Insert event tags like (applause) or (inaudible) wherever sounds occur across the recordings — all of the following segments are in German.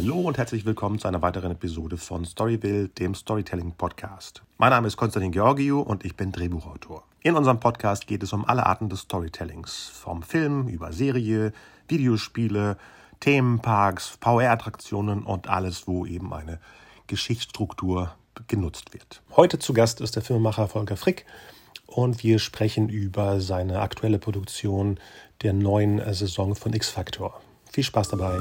Hallo und herzlich willkommen zu einer weiteren Episode von Storyville, dem Storytelling Podcast. Mein Name ist Konstantin Georgiou und ich bin Drehbuchautor. In unserem Podcast geht es um alle Arten des Storytellings, vom Film über Serie, Videospiele, Themenparks, VR-Attraktionen und alles, wo eben eine Geschichtsstruktur genutzt wird. Heute zu Gast ist der Filmemacher Volker Frick und wir sprechen über seine aktuelle Produktion der neuen Saison von X-Factor. Viel Spaß dabei.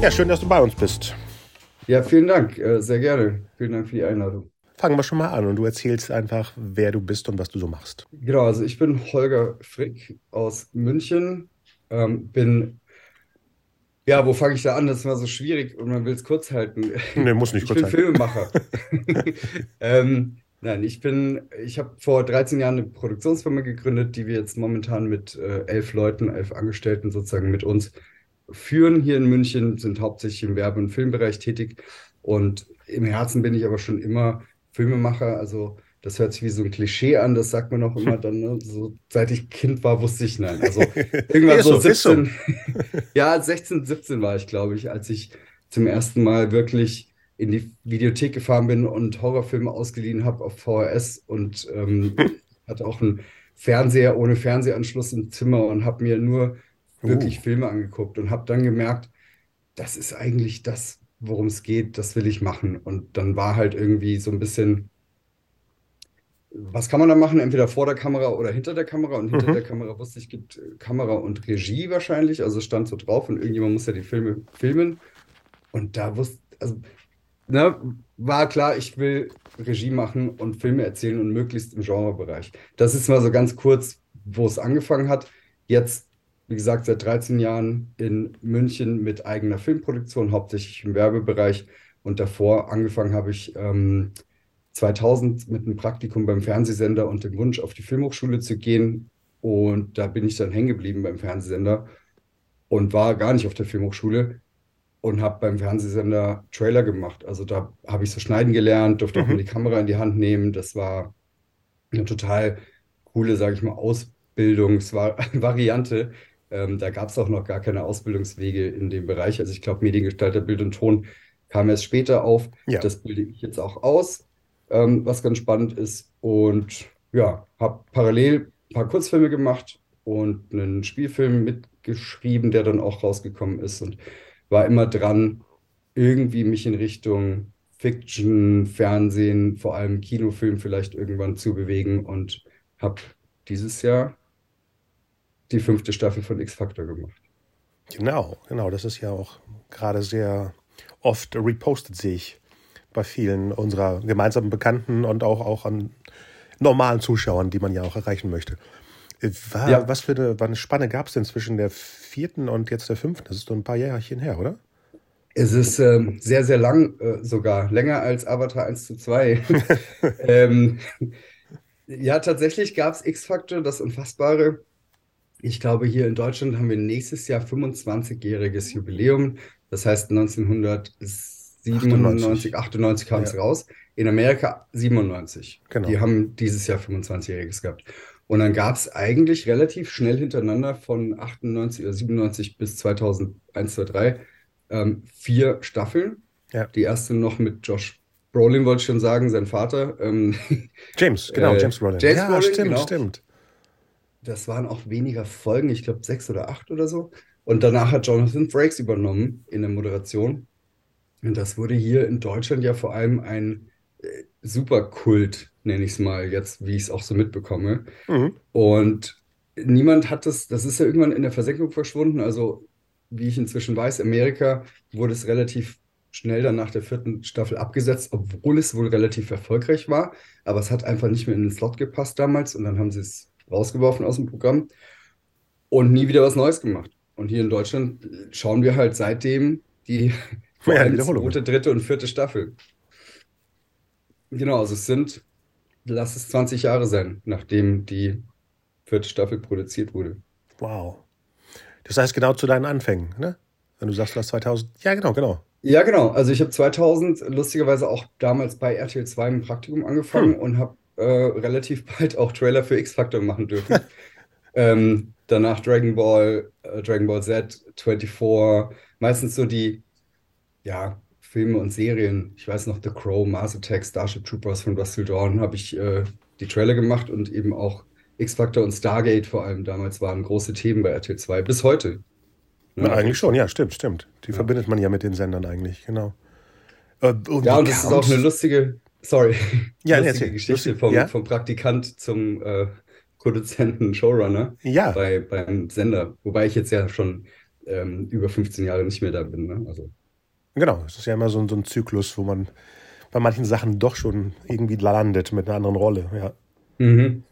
Ja, schön, dass du bei uns bist. Ja, vielen Dank, äh, sehr gerne. Vielen Dank für die Einladung. Fangen wir schon mal an und du erzählst einfach, wer du bist und was du so machst. Genau, also ich bin Holger Frick aus München, ähm, bin ja, wo fange ich da an? Das ist immer so schwierig und man will es kurz halten. Nee, muss nicht ich kurz bin Filmemacher. (laughs) ähm, nein, ich bin, ich habe vor 13 Jahren eine Produktionsfirma gegründet, die wir jetzt momentan mit äh, elf Leuten, elf Angestellten sozusagen mit uns führen hier in München, sind hauptsächlich im Werbe- und Filmbereich tätig. Und im Herzen bin ich aber schon immer Filmemacher. Also das hört sich wie so ein Klischee an, das sagt man auch immer (laughs) dann, ne? so seit ich Kind war, wusste ich nein. Also (laughs) irgendwann so, so 17, so. (laughs) ja, 16, 17 war ich, glaube ich, als ich zum ersten Mal wirklich in die Videothek gefahren bin und Horrorfilme ausgeliehen habe auf VHS und ähm, hatte auch einen Fernseher ohne Fernsehanschluss im Zimmer und habe mir nur wirklich uh. Filme angeguckt und habe dann gemerkt, das ist eigentlich das, worum es geht, das will ich machen. Und dann war halt irgendwie so ein bisschen was kann man da machen? Entweder vor der Kamera oder hinter der Kamera. Und hinter mhm. der Kamera wusste ich, gibt äh, Kamera und Regie wahrscheinlich. Also stand so drauf und irgendjemand muss ja die Filme filmen. Und da wusste, also, ne, war klar, ich will Regie machen und Filme erzählen und möglichst im Genrebereich. Das ist mal so ganz kurz, wo es angefangen hat. Jetzt, wie gesagt, seit 13 Jahren in München mit eigener Filmproduktion, hauptsächlich im Werbebereich. Und davor angefangen habe ich ähm, 2000 mit einem Praktikum beim Fernsehsender und dem Wunsch, auf die Filmhochschule zu gehen. Und da bin ich dann hängen geblieben beim Fernsehsender und war gar nicht auf der Filmhochschule und habe beim Fernsehsender Trailer gemacht. Also da habe ich so schneiden gelernt, durfte mhm. auch mal die Kamera in die Hand nehmen. Das war eine total coole, sage ich mal, Ausbildungsvariante. (laughs) Ähm, da gab es auch noch gar keine Ausbildungswege in dem Bereich. Also ich glaube, Mediengestalter, Bild und Ton kam erst später auf. Ja. Das bilde ich jetzt auch aus ähm, was ganz spannend ist. Und ja, habe parallel ein paar Kurzfilme gemacht und einen Spielfilm mitgeschrieben, der dann auch rausgekommen ist und war immer dran, irgendwie mich in Richtung Fiction, Fernsehen, vor allem Kinofilm vielleicht irgendwann zu bewegen und habe dieses Jahr die fünfte Staffel von X Factor gemacht. Genau, genau, das ist ja auch gerade sehr oft repostet, sehe ich bei vielen unserer gemeinsamen Bekannten und auch, auch an normalen Zuschauern, die man ja auch erreichen möchte. War, ja. Was für eine, eine Spanne gab es denn zwischen der vierten und jetzt der fünften? Das ist so ein paar Jährchen her, oder? Es ist ähm, sehr, sehr lang äh, sogar. Länger als Avatar 1 zu 2. (laughs) ähm, ja, tatsächlich gab es X-Factor, das Unfassbare. Ich glaube, hier in Deutschland haben wir nächstes Jahr 25-jähriges Jubiläum. Das heißt, 1997 97, 98 kam es ja. raus. In Amerika 97. Genau. Die haben dieses Jahr 25-Jähriges gehabt. Und dann gab es eigentlich relativ schnell hintereinander von 98 oder 97 bis 2001, 2, 3 ähm, vier Staffeln. Ja. Die erste noch mit Josh Brolin, wollte ich schon sagen, sein Vater. Ähm, James, genau, (laughs) äh, James Brolin. James ja, Brolin, stimmt, genau. stimmt. Das waren auch weniger Folgen, ich glaube sechs oder acht oder so. Und danach hat Jonathan Frakes übernommen in der Moderation. Und das wurde hier in Deutschland ja vor allem ein äh, Superkult, nenne ich es mal jetzt, wie ich es auch so mitbekomme. Mhm. Und niemand hat das, das ist ja irgendwann in der Versenkung verschwunden. Also, wie ich inzwischen weiß, Amerika wurde es relativ schnell dann nach der vierten Staffel abgesetzt, obwohl es wohl relativ erfolgreich war. Aber es hat einfach nicht mehr in den Slot gepasst damals und dann haben sie es rausgeworfen aus dem Programm und nie wieder was Neues gemacht. Und hier in Deutschland schauen wir halt seitdem die (laughs) ja, zweite, dritte und vierte Staffel. Genau, also es sind, lass es 20 Jahre sein, nachdem die vierte Staffel produziert wurde. Wow. Das heißt genau zu deinen Anfängen, ne? Wenn du sagst, du hast 2000. Ja, genau, genau. Ja, genau. Also ich habe 2000 lustigerweise auch damals bei RTL 2 im Praktikum angefangen hm. und habe äh, relativ bald auch Trailer für X-Factor machen dürfen. (laughs) Ähm, danach Dragon Ball, äh, Dragon Ball Z, 24, meistens so die, ja, Filme und Serien. Ich weiß noch, The Crow, Mars Attack, Starship Troopers von Russell Dawn habe ich äh, die Trailer gemacht und eben auch X-Factor und Stargate vor allem damals waren große Themen bei RTL 2, bis heute. Ja, eigentlich schon, ja, stimmt, stimmt. Die ja. verbindet man ja mit den Sendern eigentlich, genau. Äh, und ja, und das ist auch eine lustige, sorry, ja, lustige nee, Geschichte lustig, vom, ja? vom Praktikant zum äh, Produzenten, Showrunner ja. bei, beim Sender. Wobei ich jetzt ja schon ähm, über 15 Jahre nicht mehr da bin. Ne? Also. Genau, es ist ja immer so, so ein Zyklus, wo man bei manchen Sachen doch schon irgendwie landet mit einer anderen Rolle. Ja, mhm.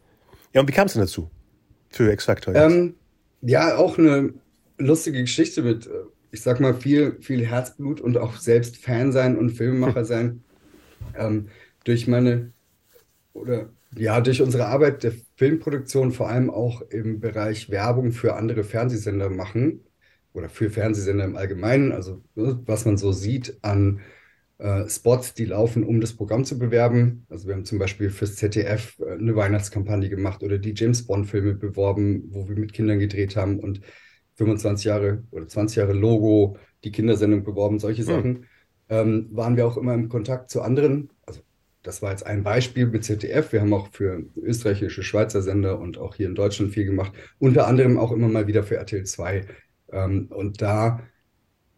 ja und wie kam es denn dazu für X-Factor? Ähm, ja, auch eine lustige Geschichte mit, äh, ich sag mal, viel, viel Herzblut und auch selbst Fan sein und Filmemacher sein. Ähm, durch meine, oder ja, durch unsere Arbeit der Filmproduktion, vor allem auch im Bereich Werbung für andere Fernsehsender machen oder für Fernsehsender im Allgemeinen, also ne, was man so sieht an äh, Spots, die laufen, um das Programm zu bewerben. Also wir haben zum Beispiel fürs ZDF äh, eine Weihnachtskampagne gemacht oder die James Bond-Filme beworben, wo wir mit Kindern gedreht haben und 25 Jahre oder 20 Jahre Logo, die Kindersendung beworben, solche hm. Sachen. Ähm, waren wir auch immer im Kontakt zu anderen, also das war jetzt ein Beispiel mit ZDF. Wir haben auch für österreichische, Schweizer Sender und auch hier in Deutschland viel gemacht. Unter anderem auch immer mal wieder für RTL 2. Ähm, und da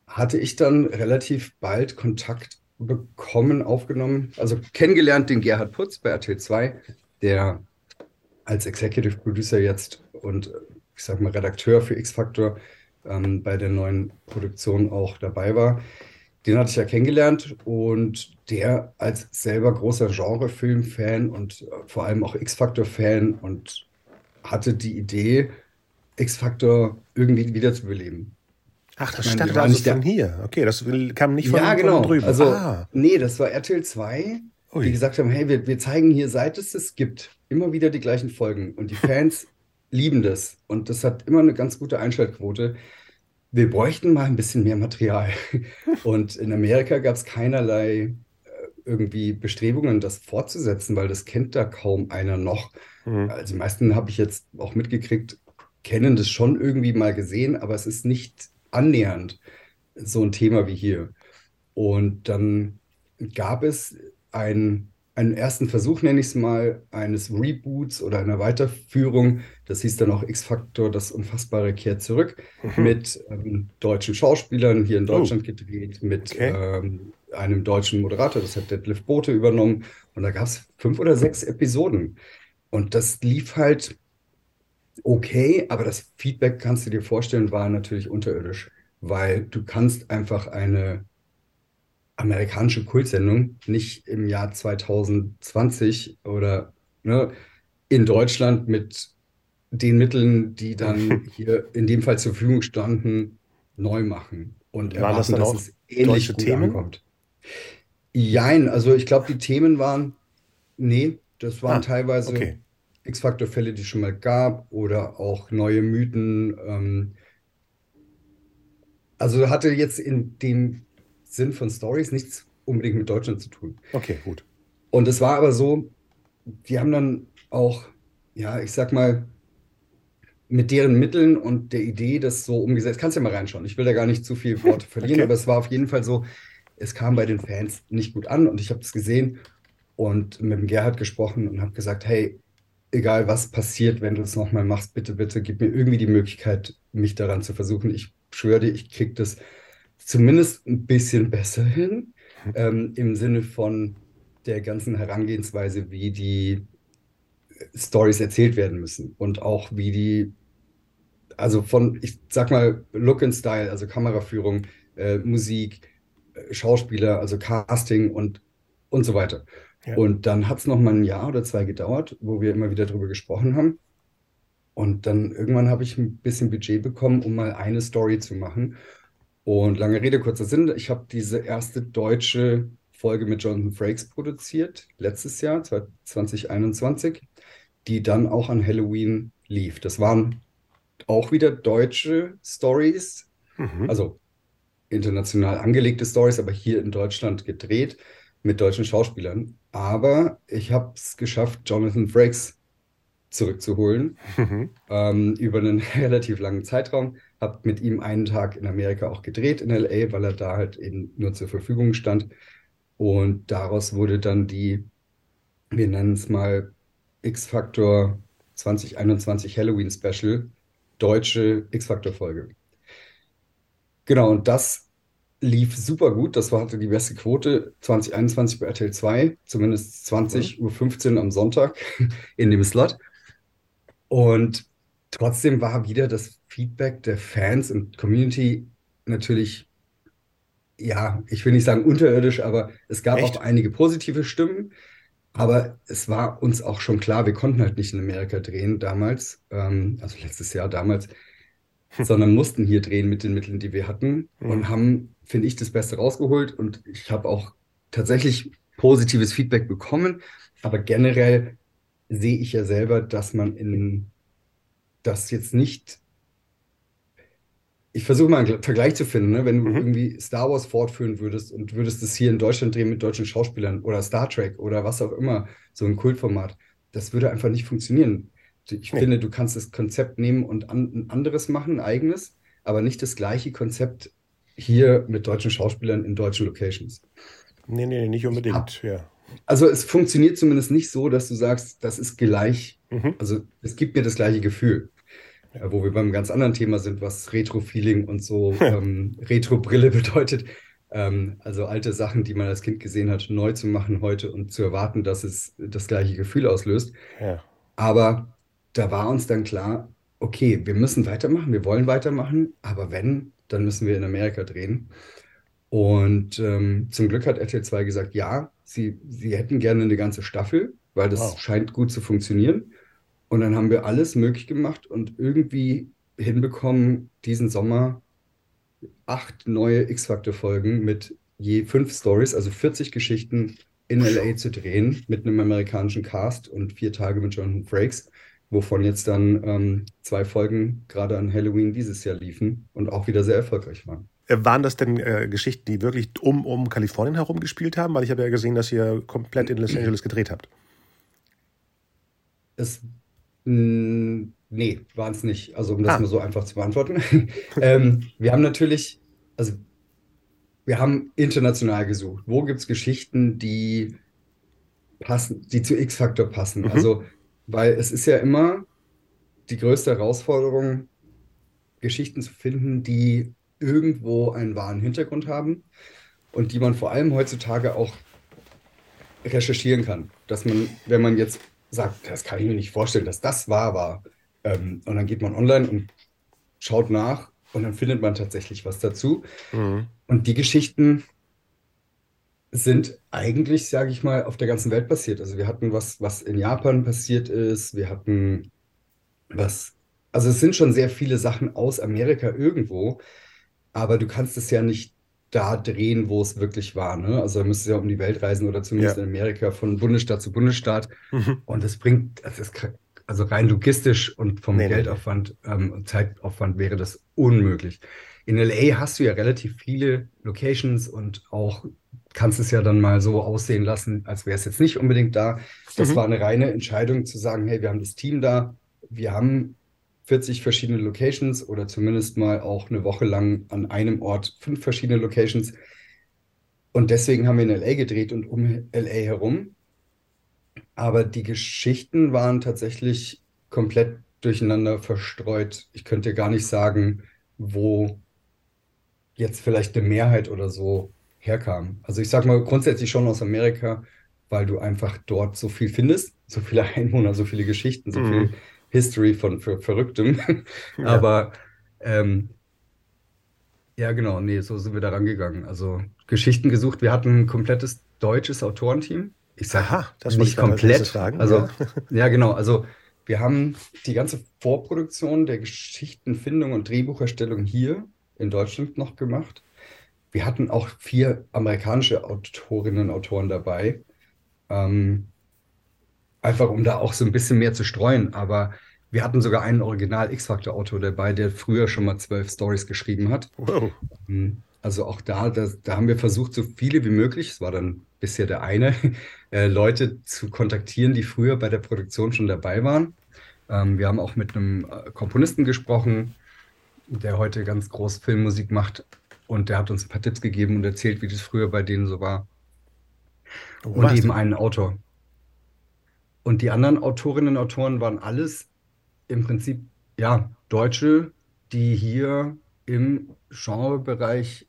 hatte ich dann relativ bald Kontakt bekommen, aufgenommen, also kennengelernt den Gerhard Putz bei RTL 2, der als Executive Producer jetzt und ich sag mal Redakteur für X-Factor ähm, bei der neuen Produktion auch dabei war den hatte ich ja kennengelernt und der als selber großer Genrefilm-Fan und äh, vor allem auch X-Factor-Fan und hatte die Idee, X-Factor irgendwie wiederzubeleben. Ach, das startet also von hier. Okay, das kam nicht von, ja, genau. von drüben. Also, ah. nee, das war RTL 2, Ui. die gesagt haben, hey, wir, wir zeigen hier, seit es es gibt, immer wieder die gleichen Folgen. Und die (laughs) Fans lieben das. Und das hat immer eine ganz gute Einschaltquote wir bräuchten mal ein bisschen mehr Material. (laughs) Und in Amerika gab es keinerlei äh, irgendwie Bestrebungen, das fortzusetzen, weil das kennt da kaum einer noch. Mhm. Also die meisten habe ich jetzt auch mitgekriegt, kennen das schon irgendwie mal gesehen, aber es ist nicht annähernd so ein Thema wie hier. Und dann gab es ein einen ersten Versuch, nenne ich es mal, eines Reboots oder einer Weiterführung. Das hieß dann auch X-Factor, das Unfassbare kehrt zurück, mhm. mit ähm, deutschen Schauspielern hier in oh. Deutschland oh. gedreht, mit okay. ähm, einem deutschen Moderator, das hat Detlef Bote übernommen. Und da gab es fünf oder sechs Episoden. Und das lief halt okay, aber das Feedback, kannst du dir vorstellen, war natürlich unterirdisch, weil du kannst einfach eine amerikanische Kultsendung nicht im Jahr 2020 oder ne, in Deutschland mit den Mitteln, die dann (laughs) hier in dem Fall zur Verfügung standen, neu machen und War erwarten, das dass es ähnlich gut Themen? ankommt. Jein, also ich glaube, die Themen waren, nee, das waren ah, teilweise okay. X-Factor-Fälle, die es schon mal gab oder auch neue Mythen. Ähm, also hatte jetzt in dem Sinn von Stories nichts unbedingt mit Deutschland zu tun. Okay, gut. Und es war aber so, die haben dann auch, ja, ich sag mal, mit deren Mitteln und der Idee das so umgesetzt. Kannst ja mal reinschauen. Ich will da gar nicht zu viel Worte (laughs) verlieren, okay. aber es war auf jeden Fall so, es kam bei den Fans nicht gut an und ich habe es gesehen und mit dem Gerhard gesprochen und habe gesagt, hey, egal was passiert, wenn du es nochmal machst, bitte, bitte, gib mir irgendwie die Möglichkeit, mich daran zu versuchen. Ich schwöre dir, ich krieg das zumindest ein bisschen besser hin, ähm, im Sinne von der ganzen Herangehensweise, wie die Stories erzählt werden müssen und auch wie die, also von, ich sag mal, Look and Style, also Kameraführung, äh, Musik, äh, Schauspieler, also Casting und, und so weiter. Ja. Und dann hat es noch mal ein Jahr oder zwei gedauert, wo wir immer wieder darüber gesprochen haben. Und dann irgendwann habe ich ein bisschen Budget bekommen, um mal eine Story zu machen. Und lange Rede, kurzer Sinn, ich habe diese erste deutsche Folge mit Jonathan Frakes produziert, letztes Jahr, 2021, die dann auch an Halloween lief. Das waren auch wieder deutsche Stories, mhm. also international angelegte Stories, aber hier in Deutschland gedreht mit deutschen Schauspielern. Aber ich habe es geschafft, Jonathan Frakes zurückzuholen mhm. ähm, über einen (laughs) relativ langen Zeitraum. Habe mit ihm einen Tag in Amerika auch gedreht in LA, weil er da halt eben nur zur Verfügung stand. Und daraus wurde dann die, wir nennen es mal X-Factor 2021 Halloween Special, deutsche X-Factor-Folge. Genau, und das lief super gut. Das war, hatte die beste Quote 2021 bei RTL 2, zumindest 20.15 Uhr am Sonntag (laughs) in dem Slot. Und trotzdem war wieder das Feedback der Fans und Community natürlich, ja, ich will nicht sagen unterirdisch, aber es gab Echt? auch einige positive Stimmen. Aber es war uns auch schon klar, wir konnten halt nicht in Amerika drehen damals, ähm, also letztes Jahr damals, sondern mussten hier drehen mit den Mitteln, die wir hatten mhm. und haben, finde ich, das Beste rausgeholt. Und ich habe auch tatsächlich positives Feedback bekommen. Aber generell sehe ich ja selber, dass man in das jetzt nicht. Ich versuche mal einen Vergleich zu finden, ne? wenn du mhm. irgendwie Star Wars fortführen würdest und würdest es hier in Deutschland drehen mit deutschen Schauspielern oder Star Trek oder was auch immer, so ein Kultformat, das würde einfach nicht funktionieren. Ich nee. finde, du kannst das Konzept nehmen und an, ein anderes machen, ein eigenes, aber nicht das gleiche Konzept hier mit deutschen Schauspielern in deutschen Locations. Nee, nee, nicht unbedingt, ja. Also es funktioniert zumindest nicht so, dass du sagst, das ist gleich, mhm. also es gibt mir das gleiche Gefühl. Ja. Wo wir beim ganz anderen Thema sind, was Retro-Feeling und so (laughs) ähm, Retro-Brille bedeutet. Ähm, also alte Sachen, die man als Kind gesehen hat, neu zu machen heute und zu erwarten, dass es das gleiche Gefühl auslöst. Ja. Aber da war uns dann klar, okay, wir müssen weitermachen, wir wollen weitermachen, aber wenn, dann müssen wir in Amerika drehen. Und ähm, zum Glück hat RTL 2 gesagt, ja, sie, sie hätten gerne eine ganze Staffel, weil das wow. scheint gut zu funktionieren. Und dann haben wir alles möglich gemacht und irgendwie hinbekommen, diesen Sommer acht neue X-Factor-Folgen mit je fünf Stories, also 40 Geschichten in LA zu drehen mit einem amerikanischen Cast und vier Tage mit Jonathan Frakes wovon jetzt dann ähm, zwei Folgen gerade an Halloween dieses Jahr liefen und auch wieder sehr erfolgreich waren. Äh, waren das denn äh, Geschichten, die wirklich um, um Kalifornien herum gespielt haben? Weil ich habe ja gesehen, dass ihr komplett in Los Angeles gedreht habt. Es, nee, waren es nicht. Also um das ah. mal so einfach zu beantworten. (laughs) ähm, wir haben natürlich, also wir haben international gesucht. Wo gibt es Geschichten, die passen, die zu X-Factor passen? Mhm. Also weil es ist ja immer die größte Herausforderung, Geschichten zu finden, die irgendwo einen wahren Hintergrund haben und die man vor allem heutzutage auch recherchieren kann. Dass man, wenn man jetzt sagt, das kann ich mir nicht vorstellen, dass das wahr war, ähm, und dann geht man online und schaut nach und dann findet man tatsächlich was dazu. Mhm. Und die Geschichten, sind eigentlich, sage ich mal, auf der ganzen Welt passiert. Also wir hatten was, was in Japan passiert ist, wir hatten was, also es sind schon sehr viele Sachen aus Amerika irgendwo, aber du kannst es ja nicht da drehen, wo es wirklich war. Ne? Also da müsstest du ja um die Welt reisen oder zumindest ja. in Amerika von Bundesstaat zu Bundesstaat. Mhm. Und das bringt, das ist, also rein logistisch und vom nee, Geldaufwand ähm, und Zeitaufwand wäre das unmöglich. In LA hast du ja relativ viele Locations und auch kannst es ja dann mal so aussehen lassen, als wäre es jetzt nicht unbedingt da. Das mhm. war eine reine Entscheidung zu sagen, hey, wir haben das Team da, wir haben 40 verschiedene Locations oder zumindest mal auch eine Woche lang an einem Ort fünf verschiedene Locations. Und deswegen haben wir in LA gedreht und um LA herum. Aber die Geschichten waren tatsächlich komplett durcheinander verstreut. Ich könnte gar nicht sagen, wo jetzt vielleicht eine Mehrheit oder so herkam. Also ich sag mal grundsätzlich schon aus Amerika, weil du einfach dort so viel findest, so viele (laughs) Einwohner, so viele Geschichten, so mhm. viel History von ver Verrücktem. (laughs) ja. Aber ähm, ja, genau, nee, so sind wir da rangegangen. Also Geschichten gesucht. Wir hatten ein komplettes deutsches Autorenteam. Ich sage Aha, das nicht komplett. Sagen, also ja. (laughs) ja, genau. Also wir haben die ganze Vorproduktion der Geschichtenfindung und Drehbucherstellung hier in Deutschland noch gemacht. Wir hatten auch vier amerikanische Autorinnen und Autoren dabei. Ähm, einfach um da auch so ein bisschen mehr zu streuen. Aber wir hatten sogar einen Original X-Factor-Autor dabei, der früher schon mal zwölf Stories geschrieben hat. Wow. Ähm, also auch da, da, da, haben wir versucht, so viele wie möglich, es war dann bisher der eine, (laughs) äh, Leute zu kontaktieren, die früher bei der Produktion schon dabei waren. Ähm, wir haben auch mit einem äh, Komponisten gesprochen, der heute ganz groß Filmmusik macht. Und der hat uns ein paar Tipps gegeben und erzählt, wie das früher bei denen so war. Oh, und eben einen Autor. Und die anderen Autorinnen und Autoren waren alles im Prinzip, ja, Deutsche, die hier im Genrebereich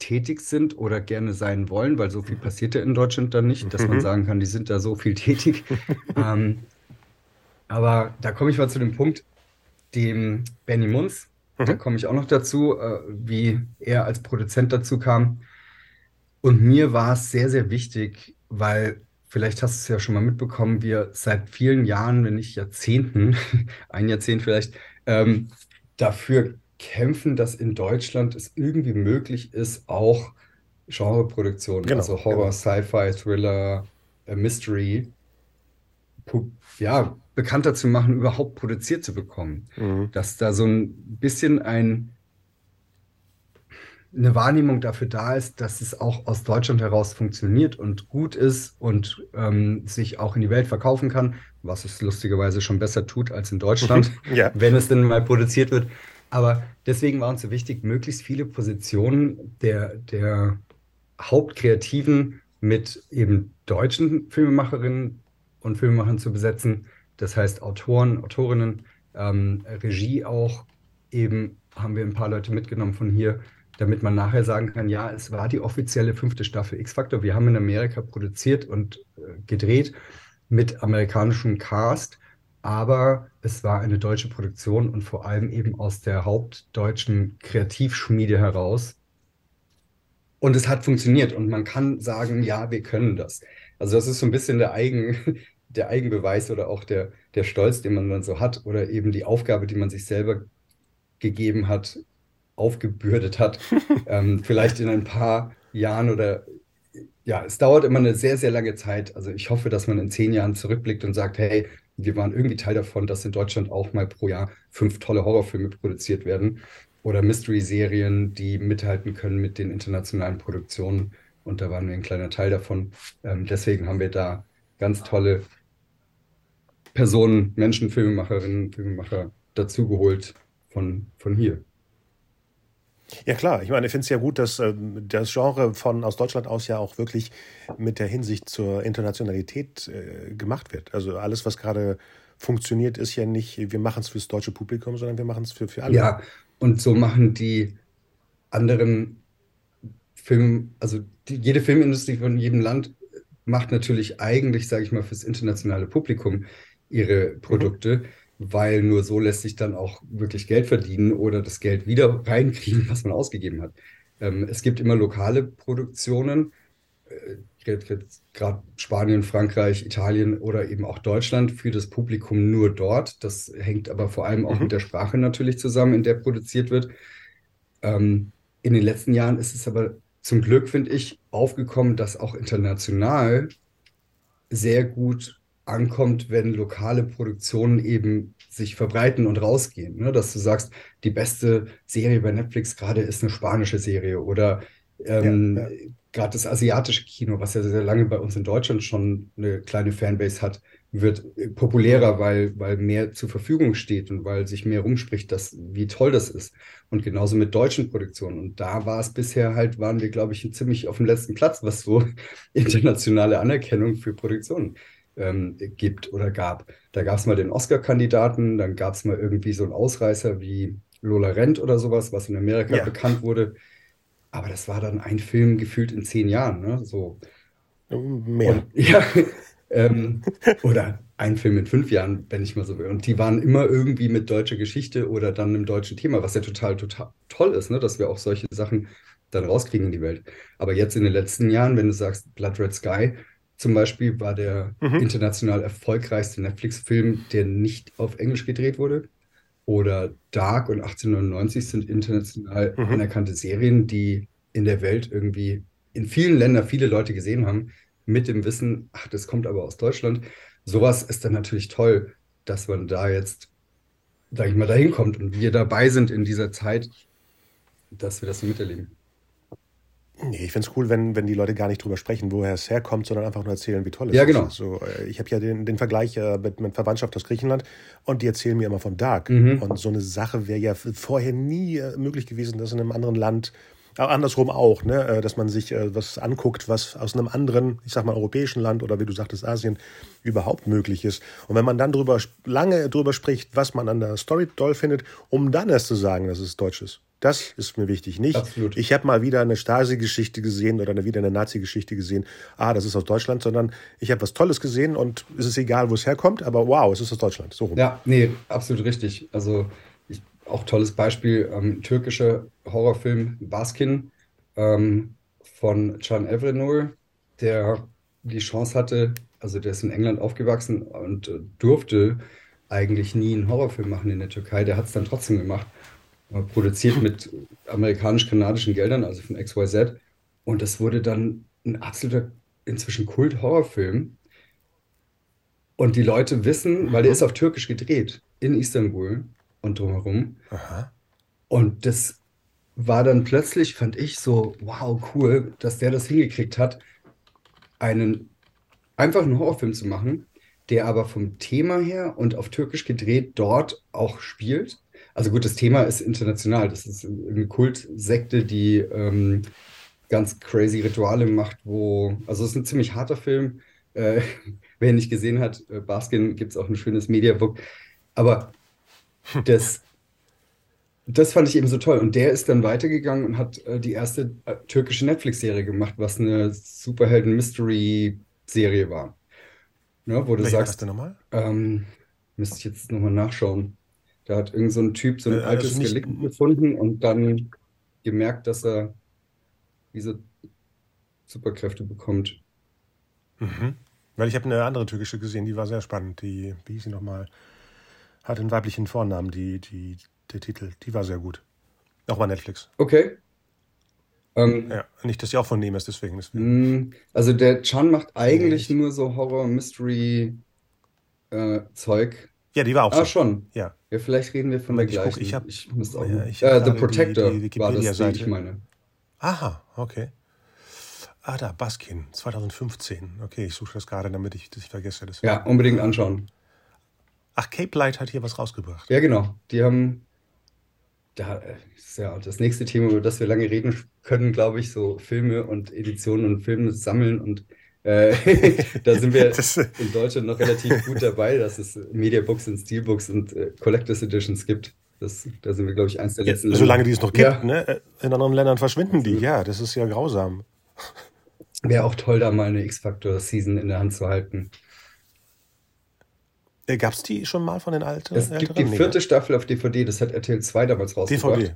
tätig sind oder gerne sein wollen, weil so viel passiert ja in Deutschland dann nicht, dass man mhm. sagen kann, die sind da so viel tätig. (laughs) ähm, aber da komme ich mal zu dem Punkt, dem Benny Munz, mhm. da komme ich auch noch dazu, äh, wie er als Produzent dazu kam. Und mir war es sehr, sehr wichtig, weil vielleicht hast du es ja schon mal mitbekommen, wir seit vielen Jahren, wenn nicht Jahrzehnten, (laughs) ein Jahrzehnt vielleicht, ähm, dafür kämpfen, dass in Deutschland es irgendwie möglich ist, auch Genreproduktionen, genau, also Horror, genau. Sci-Fi, Thriller, äh, Mystery, ja, bekannter zu machen, überhaupt produziert zu bekommen. Mhm. Dass da so ein bisschen ein, eine Wahrnehmung dafür da ist, dass es auch aus Deutschland heraus funktioniert und gut ist und ähm, sich auch in die Welt verkaufen kann, was es lustigerweise schon besser tut als in Deutschland, (laughs) ja. wenn es denn mal produziert wird. Aber deswegen war uns so wichtig, möglichst viele Positionen der, der Hauptkreativen mit eben deutschen Filmemacherinnen und Filmemachern zu besetzen. Das heißt Autoren, Autorinnen, ähm, Regie auch. Eben haben wir ein paar Leute mitgenommen von hier, damit man nachher sagen kann, ja, es war die offizielle fünfte Staffel X-Factor. Wir haben in Amerika produziert und äh, gedreht mit amerikanischem Cast aber es war eine deutsche Produktion und vor allem eben aus der hauptdeutschen Kreativschmiede heraus. Und es hat funktioniert und man kann sagen, ja, wir können das. Also das ist so ein bisschen der, Eigen, (laughs) der Eigenbeweis oder auch der, der Stolz, den man dann so hat oder eben die Aufgabe, die man sich selber gegeben hat, aufgebürdet hat. (laughs) ähm, vielleicht in ein paar Jahren oder ja, es dauert immer eine sehr, sehr lange Zeit. Also ich hoffe, dass man in zehn Jahren zurückblickt und sagt, hey, wir waren irgendwie Teil davon, dass in Deutschland auch mal pro Jahr fünf tolle Horrorfilme produziert werden oder Mystery-Serien, die mithalten können mit den internationalen Produktionen. Und da waren wir ein kleiner Teil davon. Ähm, deswegen haben wir da ganz tolle Personen, Menschen, Filmemacherinnen, Filmemacher dazugeholt von, von hier. Ja klar, ich meine, ich finde es ja gut, dass äh, das Genre von aus Deutschland aus ja auch wirklich mit der Hinsicht zur Internationalität äh, gemacht wird. Also alles, was gerade funktioniert, ist ja nicht, wir machen es fürs deutsche Publikum, sondern wir machen es für, für alle. Ja, und so machen die anderen Film, also die, jede Filmindustrie von jedem Land macht natürlich eigentlich, sage ich mal, fürs internationale Publikum ihre Produkte. Mhm weil nur so lässt sich dann auch wirklich Geld verdienen oder das Geld wieder reinkriegen, was man ausgegeben hat. Ähm, es gibt immer lokale Produktionen, äh, gerade Spanien, Frankreich, Italien oder eben auch Deutschland für das Publikum nur dort. Das hängt aber vor allem auch mhm. mit der Sprache natürlich zusammen, in der produziert wird. Ähm, in den letzten Jahren ist es aber zum Glück, finde ich, aufgekommen, dass auch international sehr gut ankommt, wenn lokale Produktionen eben sich verbreiten und rausgehen. Ne? Dass du sagst, die beste Serie bei Netflix gerade ist eine spanische Serie oder ähm, ja, ja. gerade das asiatische Kino, was ja sehr lange bei uns in Deutschland schon eine kleine Fanbase hat, wird populärer, weil, weil mehr zur Verfügung steht und weil sich mehr rumspricht, dass, wie toll das ist. Und genauso mit deutschen Produktionen. Und da war es bisher halt, waren wir, glaube ich, ziemlich auf dem letzten Platz, was so (laughs) internationale Anerkennung für Produktionen ähm, gibt oder gab. Da gab es mal den Oscar-Kandidaten, dann gab es mal irgendwie so einen Ausreißer wie Lola Rent oder sowas, was in Amerika ja. bekannt wurde. Aber das war dann ein Film gefühlt in zehn Jahren, ne? So. Mehr. Und, (laughs) ja. ähm, oder ein Film in fünf Jahren, wenn ich mal so will. Und die waren immer irgendwie mit deutscher Geschichte oder dann einem deutschen Thema, was ja total, total toll ist, ne? dass wir auch solche Sachen dann rauskriegen in die Welt. Aber jetzt in den letzten Jahren, wenn du sagst Blood Red Sky, zum Beispiel war der mhm. international erfolgreichste Netflix-Film, der nicht auf Englisch gedreht wurde. Oder Dark und 1899 sind international mhm. anerkannte Serien, die in der Welt irgendwie in vielen Ländern viele Leute gesehen haben, mit dem Wissen, ach, das kommt aber aus Deutschland. Sowas ist dann natürlich toll, dass man da jetzt, sag ich mal, dahin kommt und wir dabei sind in dieser Zeit, dass wir das so miterleben. Nee, ich finde es cool, wenn, wenn die Leute gar nicht drüber sprechen, woher es herkommt, sondern einfach nur erzählen, wie toll es Ja, ist. genau. Also, äh, ich habe ja den, den Vergleich äh, mit, mit Verwandtschaft aus Griechenland und die erzählen mir immer von Dark. Mhm. Und so eine Sache wäre ja vorher nie äh, möglich gewesen, dass in einem anderen Land, andersrum auch, ne, dass man sich äh, was anguckt, was aus einem anderen, ich sag mal, europäischen Land oder wie du sagtest, Asien überhaupt möglich ist. Und wenn man dann drüber, lange drüber spricht, was man an der Story toll findet, um dann erst zu sagen, dass es deutsch ist. Das ist mir wichtig. Nicht, Absolut. ich habe mal wieder eine Stasi-Geschichte gesehen oder wieder eine Nazi-Geschichte gesehen. Ah, das ist aus Deutschland, sondern ich habe was Tolles gesehen und es ist egal, wo es herkommt, aber wow, es ist aus Deutschland. So rum. Ja, nee, absolut richtig. Also ich, auch tolles Beispiel, ähm, türkischer Horrorfilm Baskin ähm, von Can Evrenur, der die Chance hatte, also der ist in England aufgewachsen und äh, durfte eigentlich nie einen Horrorfilm machen in der Türkei. Der hat es dann trotzdem gemacht. Produziert mit amerikanisch-kanadischen Geldern, also von XYZ. Und das wurde dann ein absoluter, inzwischen Kult-Horrorfilm. Und die Leute wissen, weil der ist auf Türkisch gedreht, in Istanbul und drumherum. Aha. Und das war dann plötzlich, fand ich so, wow, cool, dass der das hingekriegt hat, einen einfachen Horrorfilm zu machen, der aber vom Thema her und auf Türkisch gedreht dort auch spielt. Also gut, das Thema ist international. Das ist eine Kultsekte, die ähm, ganz crazy Rituale macht, wo, also es ist ein ziemlich harter Film. Äh, (laughs) wer ihn nicht gesehen hat, äh, Baskin gibt es auch ein schönes Mediabook. Aber das, das fand ich eben so toll. Und der ist dann weitergegangen und hat äh, die erste äh, türkische Netflix-Serie gemacht, was eine Superhelden-Mystery-Serie war. Ne, wo du Welche sagst, denn nochmal? ähm, müsste ich jetzt nochmal nachschauen. Da hat irgend so ein Typ so ein Äh, altes also Relikt gefunden und dann gemerkt, dass er diese Superkräfte bekommt. Mhm. Weil ich habe eine andere türkische gesehen, die war sehr spannend. Die, wie hieß sie nochmal? Hat einen weiblichen Vornamen, die, die, der Titel. Die war sehr gut. Auch bei Netflix. Okay. Ähm, Ja, nicht, dass sie auch von nehmen ist, deswegen. deswegen. mh, also der Chan macht eigentlich Nicht. nur so Horror-Mystery-Zeug. Ja, die war auch Ah, so. schon. Ja. Ja, vielleicht reden wir von der ich guck, gleichen. ich hab- Ich müsste auch. ja, ich äh, hab The gerade die- Protector die war das, die ich meine. Aha, okay. Ah, da, Baskin, 2015. Okay, ich suche das gerade, damit ich das nicht vergesse. Deswegen. Ja, unbedingt anschauen. Ach, Cape Light hat hier was rausgebracht. Ja, genau. Die haben, da äh, ist ja das nächste Thema, über das wir lange reden können, glaube ich, so Filme und Editionen und Filme sammeln. Und äh, (laughs) da sind wir (laughs) in Deutschland noch relativ gut dabei, dass es Mediabooks und Steelbooks und äh, Collectors Editions gibt. Das, da sind wir, glaube ich, eins der ja, letzten solange die es noch gibt, Ja. ne? In anderen Ländern verschwinden die. Ja, das ist ja grausam. Wäre auch toll, da mal eine X-Factor-Season in der Hand zu halten. Äh, Gab es die schon mal von den alten? Es gibt die vierte Staffel auf DVD, das hat RTL 2 damals rausgebracht. DVD.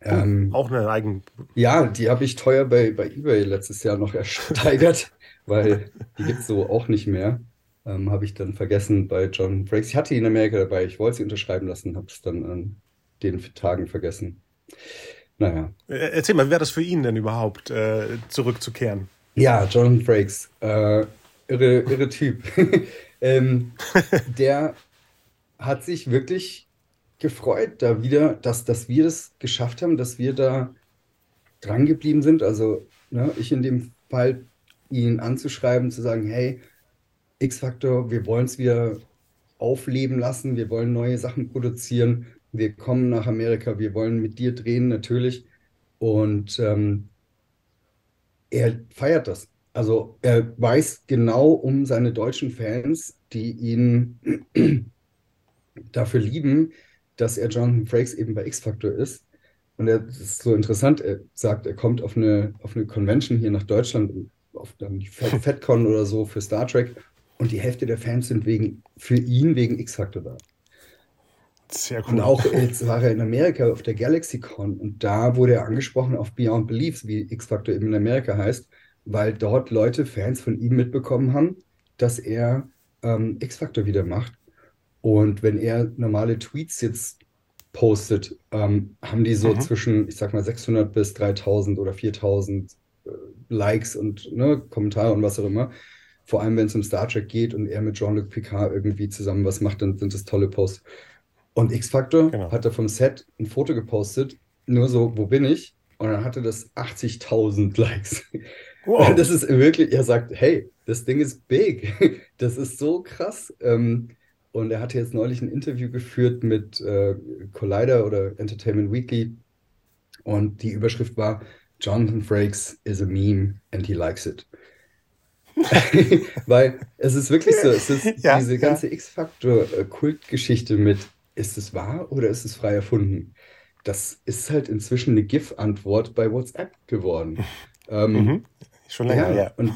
Ähm, Auch eine eigen. Ja, die habe ich teuer bei, bei eBay letztes Jahr noch (laughs) ersteigert, weil die gibt es so auch nicht mehr. Ähm, habe ich dann vergessen bei John Frakes. Ich hatte die in Amerika dabei, ich wollte sie unterschreiben lassen, habe es dann an den Tagen vergessen. Naja. Äh, Erzähl mal, wie wäre das für ihn denn überhaupt, äh, zurückzukehren? Ja, John Frakes, äh, irre, irre Typ. (laughs) ähm, (laughs) der hat sich wirklich gefreut, da wieder, dass, dass wir das geschafft haben, dass wir da dran geblieben sind. Also ne, ich in dem Fall, ihn anzuschreiben, zu sagen, hey, X-Factor, wir wollen es wieder aufleben lassen, wir wollen neue Sachen produzieren, wir kommen nach Amerika, wir wollen mit dir drehen, natürlich. Und ähm, er feiert das. Also er weiß genau um seine deutschen Fans, die ihn (clears throat) dafür lieben, dass er Jonathan Frakes eben bei X-Factor ist. Und er, das ist so interessant, er sagt, er kommt auf eine, auf eine Convention hier nach Deutschland, auf dann die FatCon oder so für Star Trek. Und die Hälfte der Fans sind wegen, für ihn wegen X-Factor da. Sehr cool. Und auch jetzt war er in Amerika auf der GalaxyCon und da wurde er angesprochen auf Beyond Beliefs, wie X-Factor eben in Amerika heißt, weil dort Leute, Fans von ihm mitbekommen haben, dass er ähm, X-Factor wieder macht. Und wenn er normale Tweets jetzt postet, ähm, haben die so Mhm. zwischen, ich sag mal, 600 bis 3000 oder 4000 äh, Likes und ne, Kommentare und was auch immer. Vor allem, wenn es um Star Trek geht und er mit Jean-Luc Picard irgendwie zusammen was macht, dann sind das tolle Posts. Und X-Factor Genau. hat da vom Set ein Foto gepostet, nur so, wo bin ich? und dann hatte das 80.000 (laughs) Likes. Wow. Das ist wirklich, er sagt, hey, das Ding ist big. (laughs) Das ist so krass. Ähm, und er hatte jetzt neulich ein Interview geführt mit äh, Collider oder Entertainment Weekly. Und die Überschrift war, Jonathan Frakes is a meme and he likes it. (laughs) Weil es ist wirklich so, es ist ja, diese ganze ja. X-Factor-Kultgeschichte mit, ist es wahr oder ist es frei erfunden? Das ist halt inzwischen eine GIF-Antwort bei WhatsApp geworden. (laughs) Ähm, mhm. Schon länger, ja. ja. Und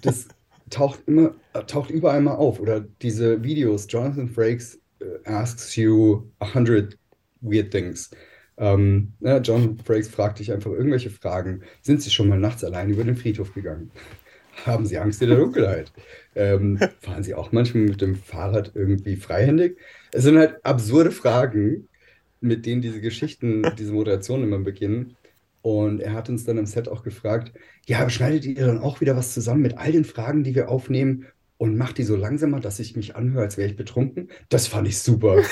das taucht immer, taucht überall mal auf. Oder diese Videos, Jonathan Frakes uh, asks you a hundred weird things. Ähm, ja, John Frakes fragt dich einfach irgendwelche Fragen. Sind Sie schon mal nachts allein über den Friedhof gegangen? (laughs) Haben Sie Angst in der Dunkelheit? Ähm, (laughs) fahren Sie auch manchmal mit dem Fahrrad irgendwie freihändig? Es sind halt absurde Fragen, mit denen diese Geschichten, diese Moderationen immer beginnen. Und er hat uns dann im Set auch gefragt, ja, schneidet ihr dann auch wieder was zusammen mit all den Fragen, die wir aufnehmen und macht die so langsamer, dass ich mich anhöre, als wäre ich betrunken? Das fand ich super.